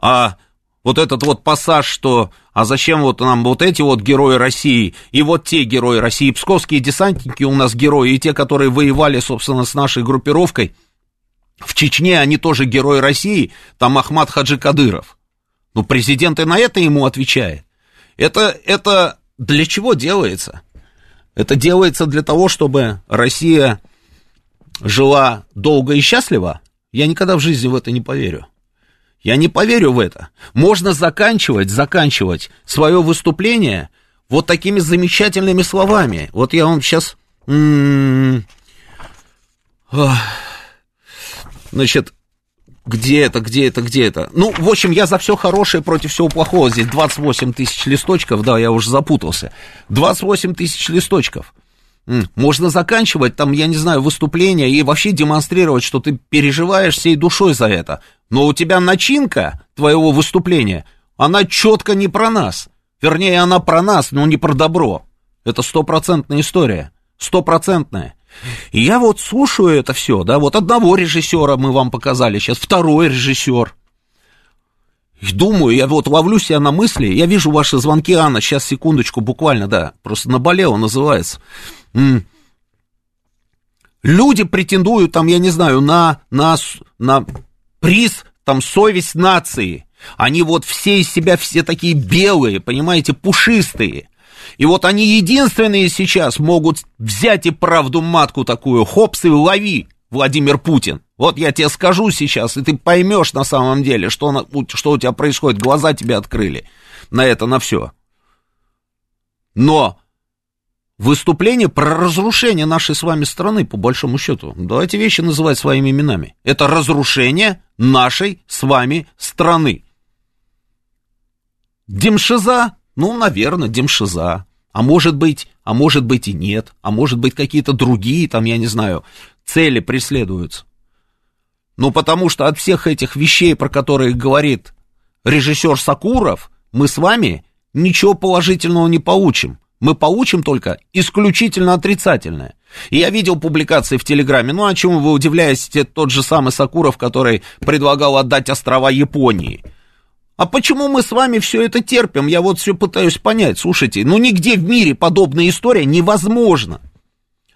А вот этот вот пассаж, что а зачем вот нам вот эти вот герои России и вот те герои России, псковские десантники у нас герои, и те, которые воевали, собственно, с нашей группировкой – в Чечне они тоже герои России, там Ахмад Хаджи Кадыров. Ну, президент и на это ему отвечает. Это, это для чего делается? Это делается для того, чтобы Россия жила долго и счастливо? Я никогда в жизни в это не поверю. Я не поверю в это. Можно заканчивать, заканчивать свое выступление вот такими замечательными словами. Вот я вам сейчас... М- Значит, где это, где это, где это? Ну, в общем, я за все хорошее против всего плохого. Здесь 28 тысяч листочков, да, я уже запутался. 28 тысяч листочков. Можно заканчивать там, я не знаю, выступление и вообще демонстрировать, что ты переживаешь всей душой за это. Но у тебя начинка твоего выступления, она четко не про нас. Вернее, она про нас, но не про добро. Это стопроцентная история. Стопроцентная. И я вот слушаю это все, да, вот одного режиссера мы вам показали, сейчас второй режиссер. И думаю, я вот ловлю себя на мысли, я вижу ваши звонки, Анна, сейчас, секундочку, буквально, да, просто наболело называется. Люди претендуют там, я не знаю, на, на, на приз, там, совесть нации. Они вот все из себя все такие белые, понимаете, пушистые. И вот они единственные сейчас могут взять и правду матку такую, хопс и лови, Владимир Путин. Вот я тебе скажу сейчас, и ты поймешь на самом деле, что, что у тебя происходит. Глаза тебе открыли на это, на все. Но выступление про разрушение нашей с вами страны, по большому счету, давайте вещи называть своими именами. Это разрушение нашей с вами страны. Демшиза ну, наверное, демшиза. А может быть, а может быть и нет. А может быть какие-то другие, там, я не знаю, цели преследуются. Ну, потому что от всех этих вещей, про которые говорит режиссер Сакуров, мы с вами ничего положительного не получим. Мы получим только исключительно отрицательное. И я видел публикации в Телеграме, ну, о чем вы удивляетесь, тот же самый Сакуров, который предлагал отдать острова Японии – а почему мы с вами все это терпим? Я вот все пытаюсь понять. Слушайте, ну нигде в мире подобная история невозможна.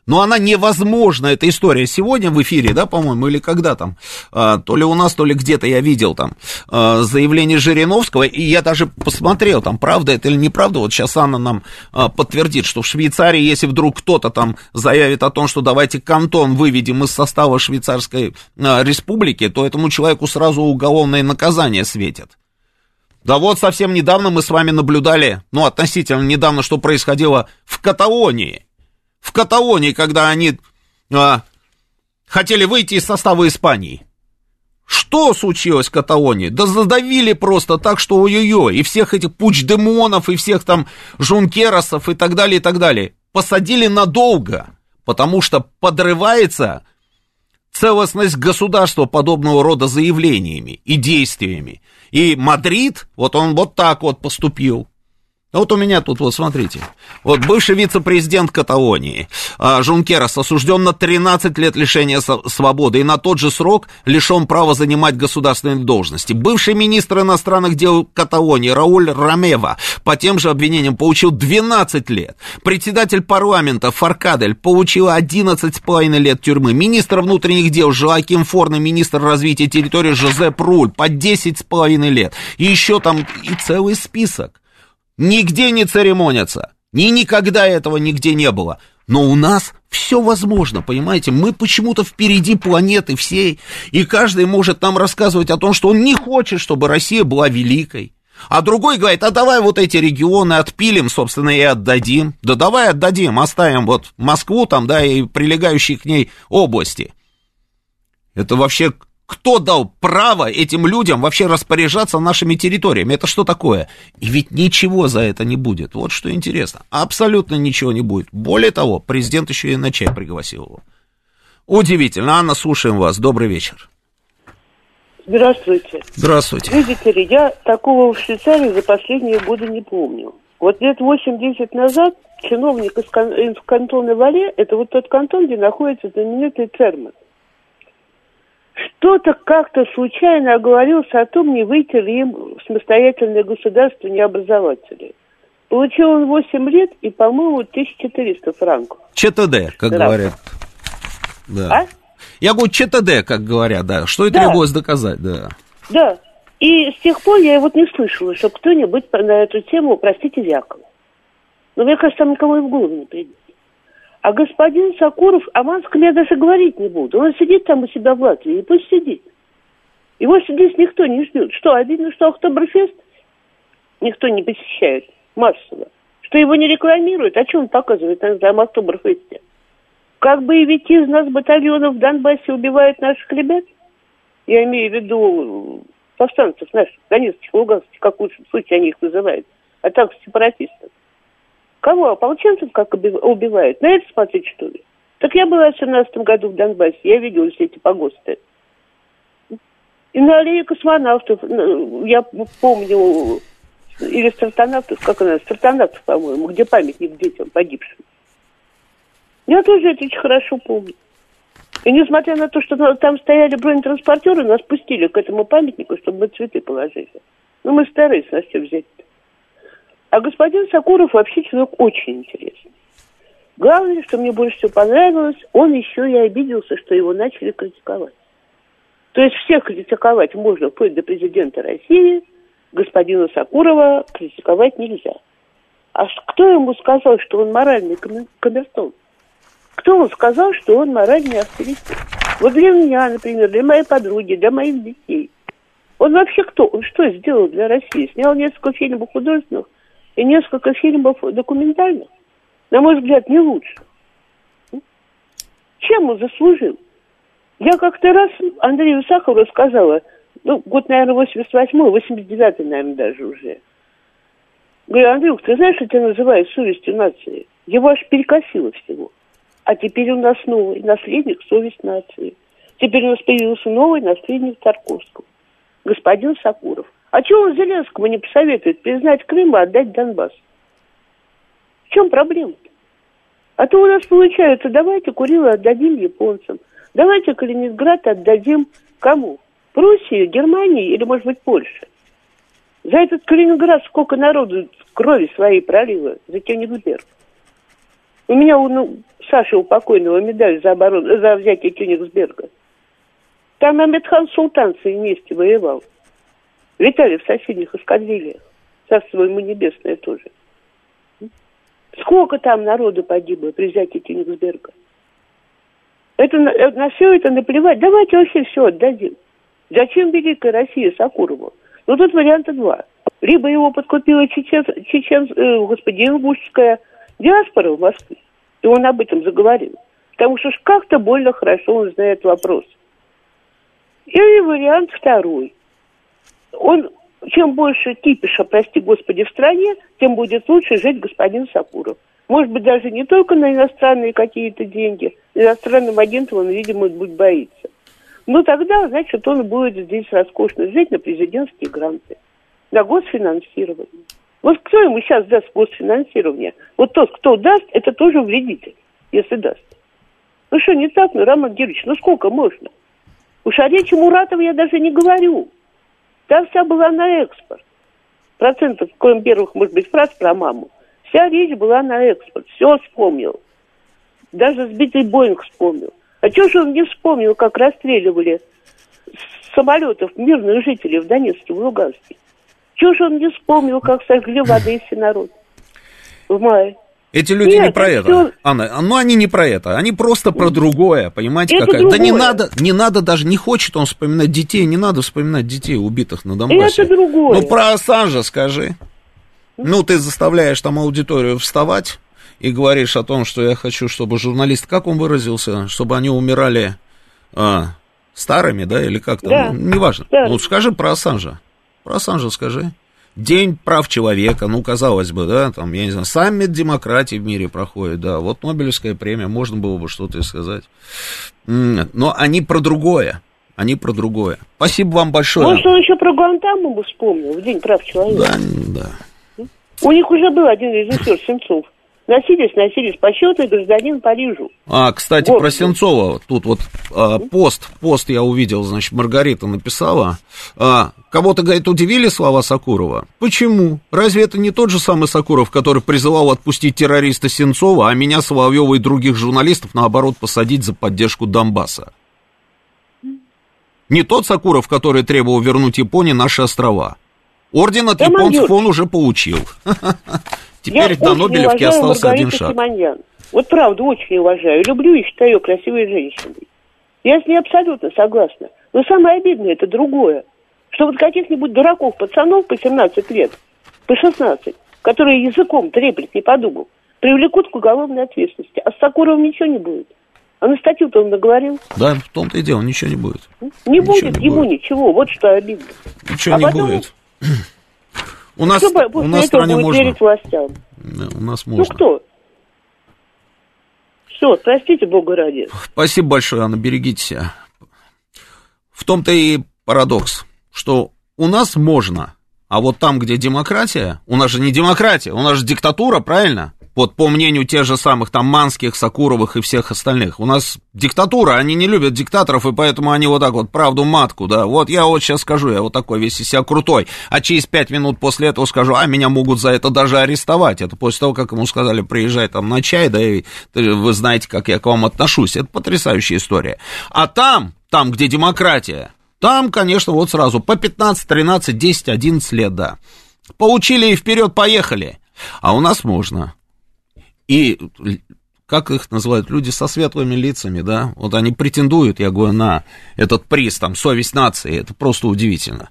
Но она невозможна, эта история. Сегодня в эфире, да, по-моему, или когда там, а, то ли у нас, то ли где-то я видел там а, заявление Жириновского, и я даже посмотрел, там, правда это или неправда. Вот сейчас Анна нам а, подтвердит, что в Швейцарии, если вдруг кто-то там заявит о том, что давайте кантон выведем из состава Швейцарской республики, то этому человеку сразу уголовное наказание светит. Да вот совсем недавно мы с вами наблюдали, ну, относительно недавно, что происходило в Каталонии. В Каталонии, когда они а, хотели выйти из состава Испании. Что случилось в Каталонии? Да задавили просто так, что ой-ой-ой. И всех этих пуч-демонов, и всех там жункеросов, и так далее, и так далее. посадили надолго, потому что подрывается целостность государства подобного рода заявлениями и действиями. И Мадрид, вот он вот так вот поступил. Вот у меня тут, вот смотрите, вот бывший вице-президент Каталонии а, Жункерас осужден на 13 лет лишения свободы и на тот же срок лишен права занимать государственные должности. Бывший министр иностранных дел Каталонии Рауль Ромева по тем же обвинениям получил 12 лет. Председатель парламента Фаркадель получил 11,5 лет тюрьмы. Министр внутренних дел Жоаким Форн и министр развития территории Жозеп Руль по 10,5 лет. И еще там и целый список нигде не церемонятся. Ни никогда этого нигде не было. Но у нас все возможно, понимаете? Мы почему-то впереди планеты всей, и каждый может нам рассказывать о том, что он не хочет, чтобы Россия была великой. А другой говорит, а давай вот эти регионы отпилим, собственно, и отдадим. Да давай отдадим, оставим вот Москву там, да, и прилегающие к ней области. Это вообще кто дал право этим людям вообще распоряжаться нашими территориями? Это что такое? И ведь ничего за это не будет. Вот что интересно. Абсолютно ничего не будет. Более того, президент еще и на чай пригласил его. Удивительно. Анна, слушаем вас. Добрый вечер. Здравствуйте. Здравствуйте. Видите ли, я такого в Швейцарии за последние годы не помню. Вот лет 8-10 назад чиновник из, кан- из кантона Вале, это вот тот кантон, где находится знаменитый Цермат, что-то как-то случайно оговорился о том, не выйти ли им в самостоятельное государство не образователей. Получил он 8 лет и, по-моему, 1400 франков. ЧТД, как Здравствуйте. говорят. Да. А? Я говорю, ЧТД, как говорят, да. Что и да. требовалось доказать, да. Да. И с тех пор я вот не слышала, что кто-нибудь на эту тему, простите, вякал. Но мне кажется, там никому и в голову не придет. А господин Сакуров, о Манском я даже говорить не буду. Он сидит там у себя в Латвии, и пусть сидит. Его здесь никто не ждет. Что, обидно, что Октоберфест никто не посещает массово? Что его не рекламируют? А что он показывает на этом Октоберфесте? Как боевики из нас батальонов в Донбассе убивают наших ребят? Я имею в виду повстанцев наших, донецких, луганских, как в случае они их называют, а так сепаратистов. Кого? Ополченцев как убивают? На это смотреть, что ли? Так я была в 17 году в Донбассе, я видела все эти погосты. И на аллее космонавтов, я помню, или стартонавтов, как она, стартонавтов, по-моему, где памятник детям погибшим. Я тоже это очень хорошо помню. И несмотря на то, что там стояли бронетранспортеры, нас пустили к этому памятнику, чтобы мы цветы положили. Ну, мы старались на все взять. А господин Сакуров вообще человек очень интересный. Главное, что мне больше всего понравилось, он еще и обиделся, что его начали критиковать. То есть всех критиковать можно, вплоть до президента России, господина Сакурова критиковать нельзя. А кто ему сказал, что он моральный камертон? Кто ему сказал, что он моральный авторитет? Вот для меня, например, для моей подруги, для моих детей. Он вообще кто? Он что сделал для России? Снял несколько фильмов художественных, и несколько фильмов документальных, на мой взгляд, не лучше. Чем он заслужил? Я как-то раз Андрею Сахару сказала, ну, год, наверное, 88-й, 89-й, наверное, даже уже. Говорю, Андрюх, ты знаешь, что тебя называют совестью нации? Его аж перекосило всего. А теперь у нас новый наследник совесть нации. Теперь у нас появился новый наследник Тарковского. Господин Сакуров. А чего он Зеленскому не посоветует признать Крым и отдать Донбасс? В чем проблема-то? А то у нас получается, давайте Курилы отдадим японцам, давайте Калининград отдадим кому? Пруссии, Германии или, может быть, Польше? За этот Калининград сколько народу крови своей пролило, за Кёнигсберг. У меня у ну, Саши у покойного медаль за, оборону, за взятие Кёнигсберга. Там Амедхан Султан вместе воевал. Летали в соседних эскадрильях. Царство ему небесное тоже. Сколько там народу погибло при взятии Кенигсберга? Это, э, на все это наплевать. Давайте вообще все отдадим. Зачем Великая Россия Сакурову? Ну, тут варианта два. Либо его подкупила чечен, чечен, э, господи, ингушская диаспора в Москве, и он об этом заговорил. Потому что как-то больно хорошо он знает вопрос. Или вариант второй он, чем больше кипиша, прости господи, в стране, тем будет лучше жить господин Сакуров. Может быть, даже не только на иностранные какие-то деньги. Иностранным агентам он, видимо, будет боится. Но тогда, значит, он будет здесь роскошно жить на президентские гранты, на госфинансирование. Вот кто ему сейчас даст госфинансирование? Вот тот, кто даст, это тоже вредитель, если даст. Ну что, не так, ну, Роман Георгиевич, ну сколько можно? Уж о речи Муратова я даже не говорю. Та вся была на экспорт. Процентов, кроме первых, может быть, фраз про маму. Вся речь была на экспорт. Все вспомнил. Даже сбитый Боинг вспомнил. А чего же он не вспомнил, как расстреливали самолетов мирных жителей в Донецке, в Луганске? Чего же он не вспомнил, как сожгли в Одессе народ в мае? Эти люди Нет, не про это, все... Анна. Ну, они не про это, они просто про другое, понимаете, это какая? Другое. Да не надо, не надо даже, не хочет он вспоминать детей, не надо вспоминать детей, убитых на Донбассе. Это другое. Ну, про Ассанжа скажи. Ну, ты заставляешь там аудиторию вставать и говоришь о том, что я хочу, чтобы журналист, как он выразился, чтобы они умирали а, старыми, да, или как там, да. ну, неважно. Да. Ну, скажи про Ассанжа. Про Ассанжа скажи. День прав человека, ну, казалось бы, да, там, я не знаю, саммит демократии в мире проходит, да, вот Нобелевская премия, можно было бы что-то сказать. Но они про другое, они про другое. Спасибо вам большое. Может, он еще про Гуантанамо вспомнил в День прав человека? Да, да. У них уже был один режиссер, Сенцов. Носились, носились почетный гражданин Парижу. А, кстати, Город. про Сенцова. Тут вот а, пост, пост я увидел, значит, Маргарита написала. А, кого-то, говорит, удивили слова Сакурова? Почему? Разве это не тот же самый Сакуров, который призывал отпустить террориста Сенцова, а меня, Соловьева и других журналистов, наоборот, посадить за поддержку Донбасса? Не тот Сакуров, который требовал вернуть Японии наши острова. Орден от японцев он уже получил. Теперь до Нобелевки остался Маргариту один шаг. Симоньян. Вот правда, очень уважаю. Люблю и считаю ее красивой женщиной. Я с ней абсолютно согласна. Но самое обидное это другое. Что вот каких-нибудь дураков, пацанов по 17 лет, по 16, которые языком треплет не подумал, привлекут к уголовной ответственности. А с Сакуровым ничего не будет. А на статью-то он наговорил. Да, в том-то и дело, ничего не будет. Не ничего будет не ему будет. ничего, вот что обидно. Ничего а не потом... будет. У нас, кто у нас стране будет можно. верить властям? Да, у нас можно. Ну кто? Все, простите, Бога ради. Спасибо большое, Анна, берегите себя. В том-то и парадокс, что у нас можно, а вот там, где демократия, у нас же не демократия, у нас же диктатура, правильно? Вот по мнению тех же самых там Манских, Сакуровых и всех остальных. У нас диктатура, они не любят диктаторов, и поэтому они вот так вот правду матку, да. Вот я вот сейчас скажу, я вот такой весь из себя крутой, а через пять минут после этого скажу, а меня могут за это даже арестовать. Это после того, как ему сказали, приезжай там на чай, да, и вы знаете, как я к вам отношусь. Это потрясающая история. А там, там, где демократия, там, конечно, вот сразу по 15, 13, 10, 11 лет, да. Получили и вперед поехали. А у нас можно и как их называют, люди со светлыми лицами, да, вот они претендуют, я говорю, на этот приз, там, совесть нации, это просто удивительно.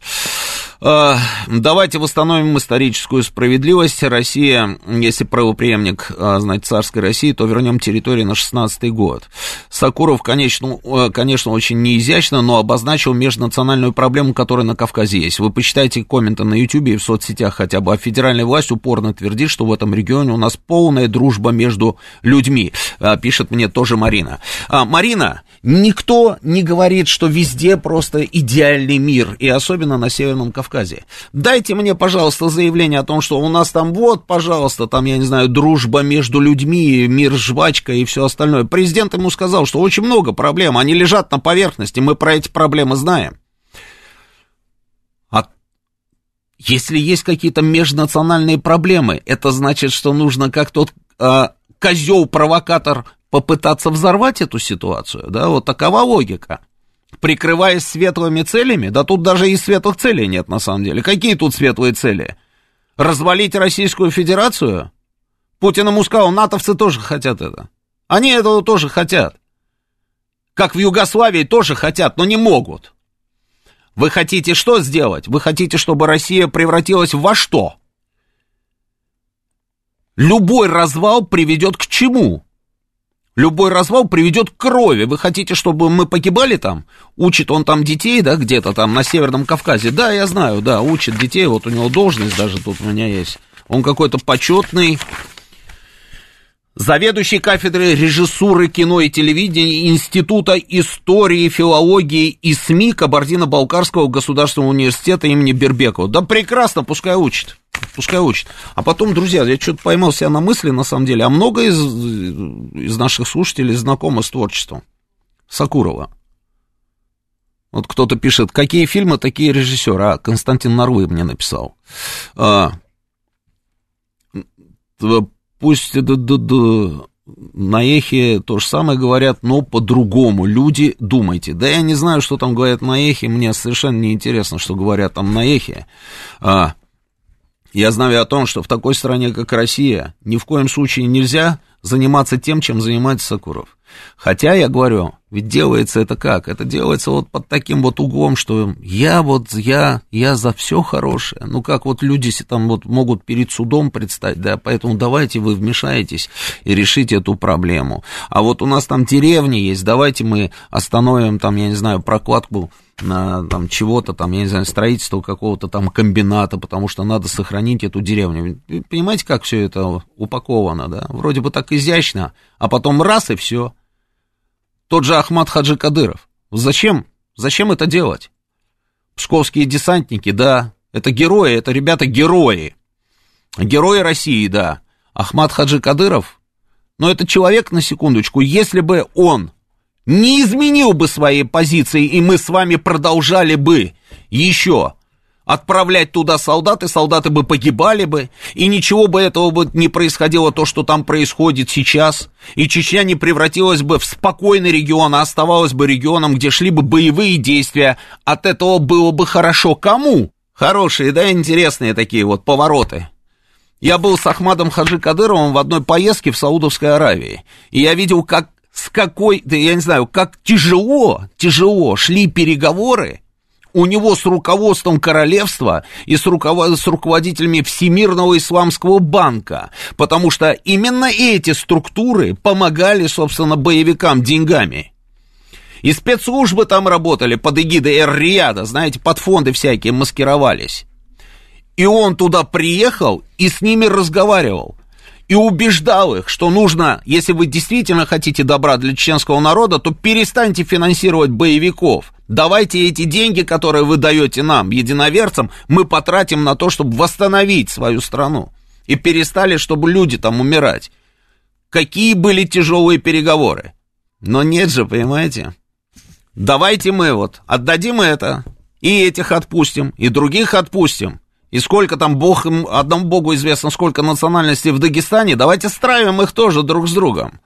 А, давайте восстановим историческую справедливость. Россия, если правоприемник, а, знать, царской России, то вернем территорию на 16 год. Сакуров, конечно, конечно, очень неизящно, но обозначил межнациональную проблему, которая на Кавказе есть. Вы почитайте комменты на YouTube и в соцсетях хотя бы. А федеральная власть упорно твердит, что в этом регионе у нас полная дружба между людьми. Пишет мне тоже Марина. Марина, никто не говорит, что везде просто идеальный мир, и особенно на Северном Кавказе Кавказе. Дайте мне, пожалуйста, заявление о том, что у нас там вот, пожалуйста, там, я не знаю, дружба между людьми, мир жвачка и все остальное. Президент ему сказал, что очень много проблем, они лежат на поверхности, мы про эти проблемы знаем. А если есть какие-то межнациональные проблемы, это значит, что нужно как тот а, козел-провокатор попытаться взорвать эту ситуацию, да, вот такова логика прикрываясь светлыми целями, да тут даже и светлых целей нет на самом деле. Какие тут светлые цели? Развалить Российскую Федерацию? Путин ему сказал, натовцы тоже хотят это. Они этого тоже хотят. Как в Югославии тоже хотят, но не могут. Вы хотите что сделать? Вы хотите, чтобы Россия превратилась во что? Любой развал приведет к чему? Любой развал приведет к крови. Вы хотите, чтобы мы погибали там? Учит он там детей, да, где-то там на Северном Кавказе? Да, я знаю, да, учит детей. Вот у него должность даже тут у меня есть. Он какой-то почетный заведующий кафедрой режиссуры кино и телевидения Института истории, филологии и СМИ Кабардино-Балкарского государственного университета имени Бербекова. Да прекрасно, пускай учит. Пускай учит. А потом, друзья, я что-то поймал себя на мысли, на самом деле, а много из, из наших слушателей знакомы с творчеством Сакурова. Вот кто-то пишет, какие фильмы, такие режиссеры. А, Константин Нарвы мне написал. Пусть д -д -д, на эхе то же самое говорят, но по-другому. Люди, думайте. Да я не знаю, что там говорят на эхе, мне совершенно не интересно, что говорят там на эхе. А, я знаю о том, что в такой стране, как Россия, ни в коем случае нельзя заниматься тем, чем занимается Сакуров. Хотя, я говорю, ведь делается это как? Это делается вот под таким вот углом, что я вот, я, я за все хорошее. Ну, как вот люди там вот могут перед судом представить, да, поэтому давайте вы вмешаетесь и решите эту проблему. А вот у нас там деревни есть, давайте мы остановим там, я не знаю, прокладку на там чего-то там, я не знаю, строительство какого-то там комбината, потому что надо сохранить эту деревню. Понимаете, как все это упаковано, да? Вроде бы так изящно, а потом раз и все. Тот же Ахмад Хаджи Кадыров. Зачем? Зачем это делать? Псковские десантники, да, это герои, это ребята герои. России, да. Ахмад Хаджи Кадыров, но это человек, на секундочку, если бы он не изменил бы своей позиции, и мы с вами продолжали бы еще отправлять туда солдаты, солдаты бы погибали бы, и ничего бы этого бы не происходило, то, что там происходит сейчас, и Чечня не превратилась бы в спокойный регион, а оставалась бы регионом, где шли бы боевые действия, от этого было бы хорошо кому? Хорошие, да, интересные такие вот повороты. Я был с Ахмадом Хаджи Кадыровым в одной поездке в Саудовской Аравии, и я видел, как с какой, да я не знаю, как тяжело, тяжело шли переговоры у него с руководством королевства и с, руковод... с руководителями Всемирного исламского банка, потому что именно эти структуры помогали, собственно, боевикам деньгами. И спецслужбы там работали под эгидой Эр-Рияда, знаете, под фонды всякие маскировались. И он туда приехал и с ними разговаривал и убеждал их, что нужно, если вы действительно хотите добра для чеченского народа, то перестаньте финансировать боевиков. Давайте эти деньги, которые вы даете нам, единоверцам, мы потратим на то, чтобы восстановить свою страну. И перестали, чтобы люди там умирать. Какие были тяжелые переговоры. Но нет же, понимаете? Давайте мы вот отдадим это, и этих отпустим, и других отпустим. И сколько там бог, одному богу известно, сколько национальностей в Дагестане, давайте стравим их тоже друг с другом.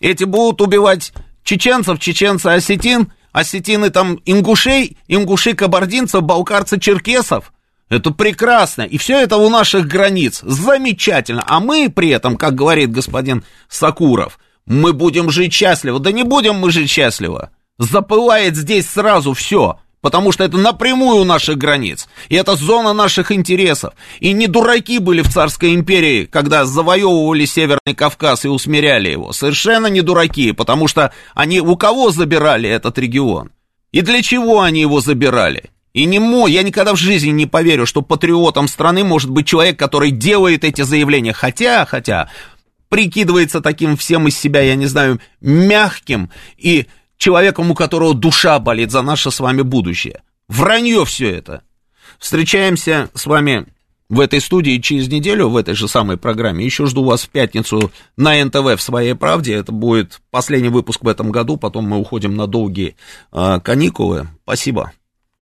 Эти будут убивать чеченцев, чеченцы осетин, осетины там ингушей, ингуши кабардинцев, балкарцы черкесов. Это прекрасно. И все это у наших границ. Замечательно. А мы при этом, как говорит господин Сакуров, мы будем жить счастливо. Да не будем мы жить счастливо. Запылает здесь сразу все потому что это напрямую у наших границ, и это зона наших интересов. И не дураки были в царской империи, когда завоевывали Северный Кавказ и усмиряли его. Совершенно не дураки, потому что они у кого забирали этот регион? И для чего они его забирали? И не мой, я никогда в жизни не поверю, что патриотом страны может быть человек, который делает эти заявления. Хотя, хотя, прикидывается таким всем из себя, я не знаю, мягким и человеком, у которого душа болит за наше с вами будущее. Вранье все это. Встречаемся с вами в этой студии через неделю, в этой же самой программе. Еще жду вас в пятницу на НТВ в «Своей правде». Это будет последний выпуск в этом году, потом мы уходим на долгие э, каникулы. Спасибо.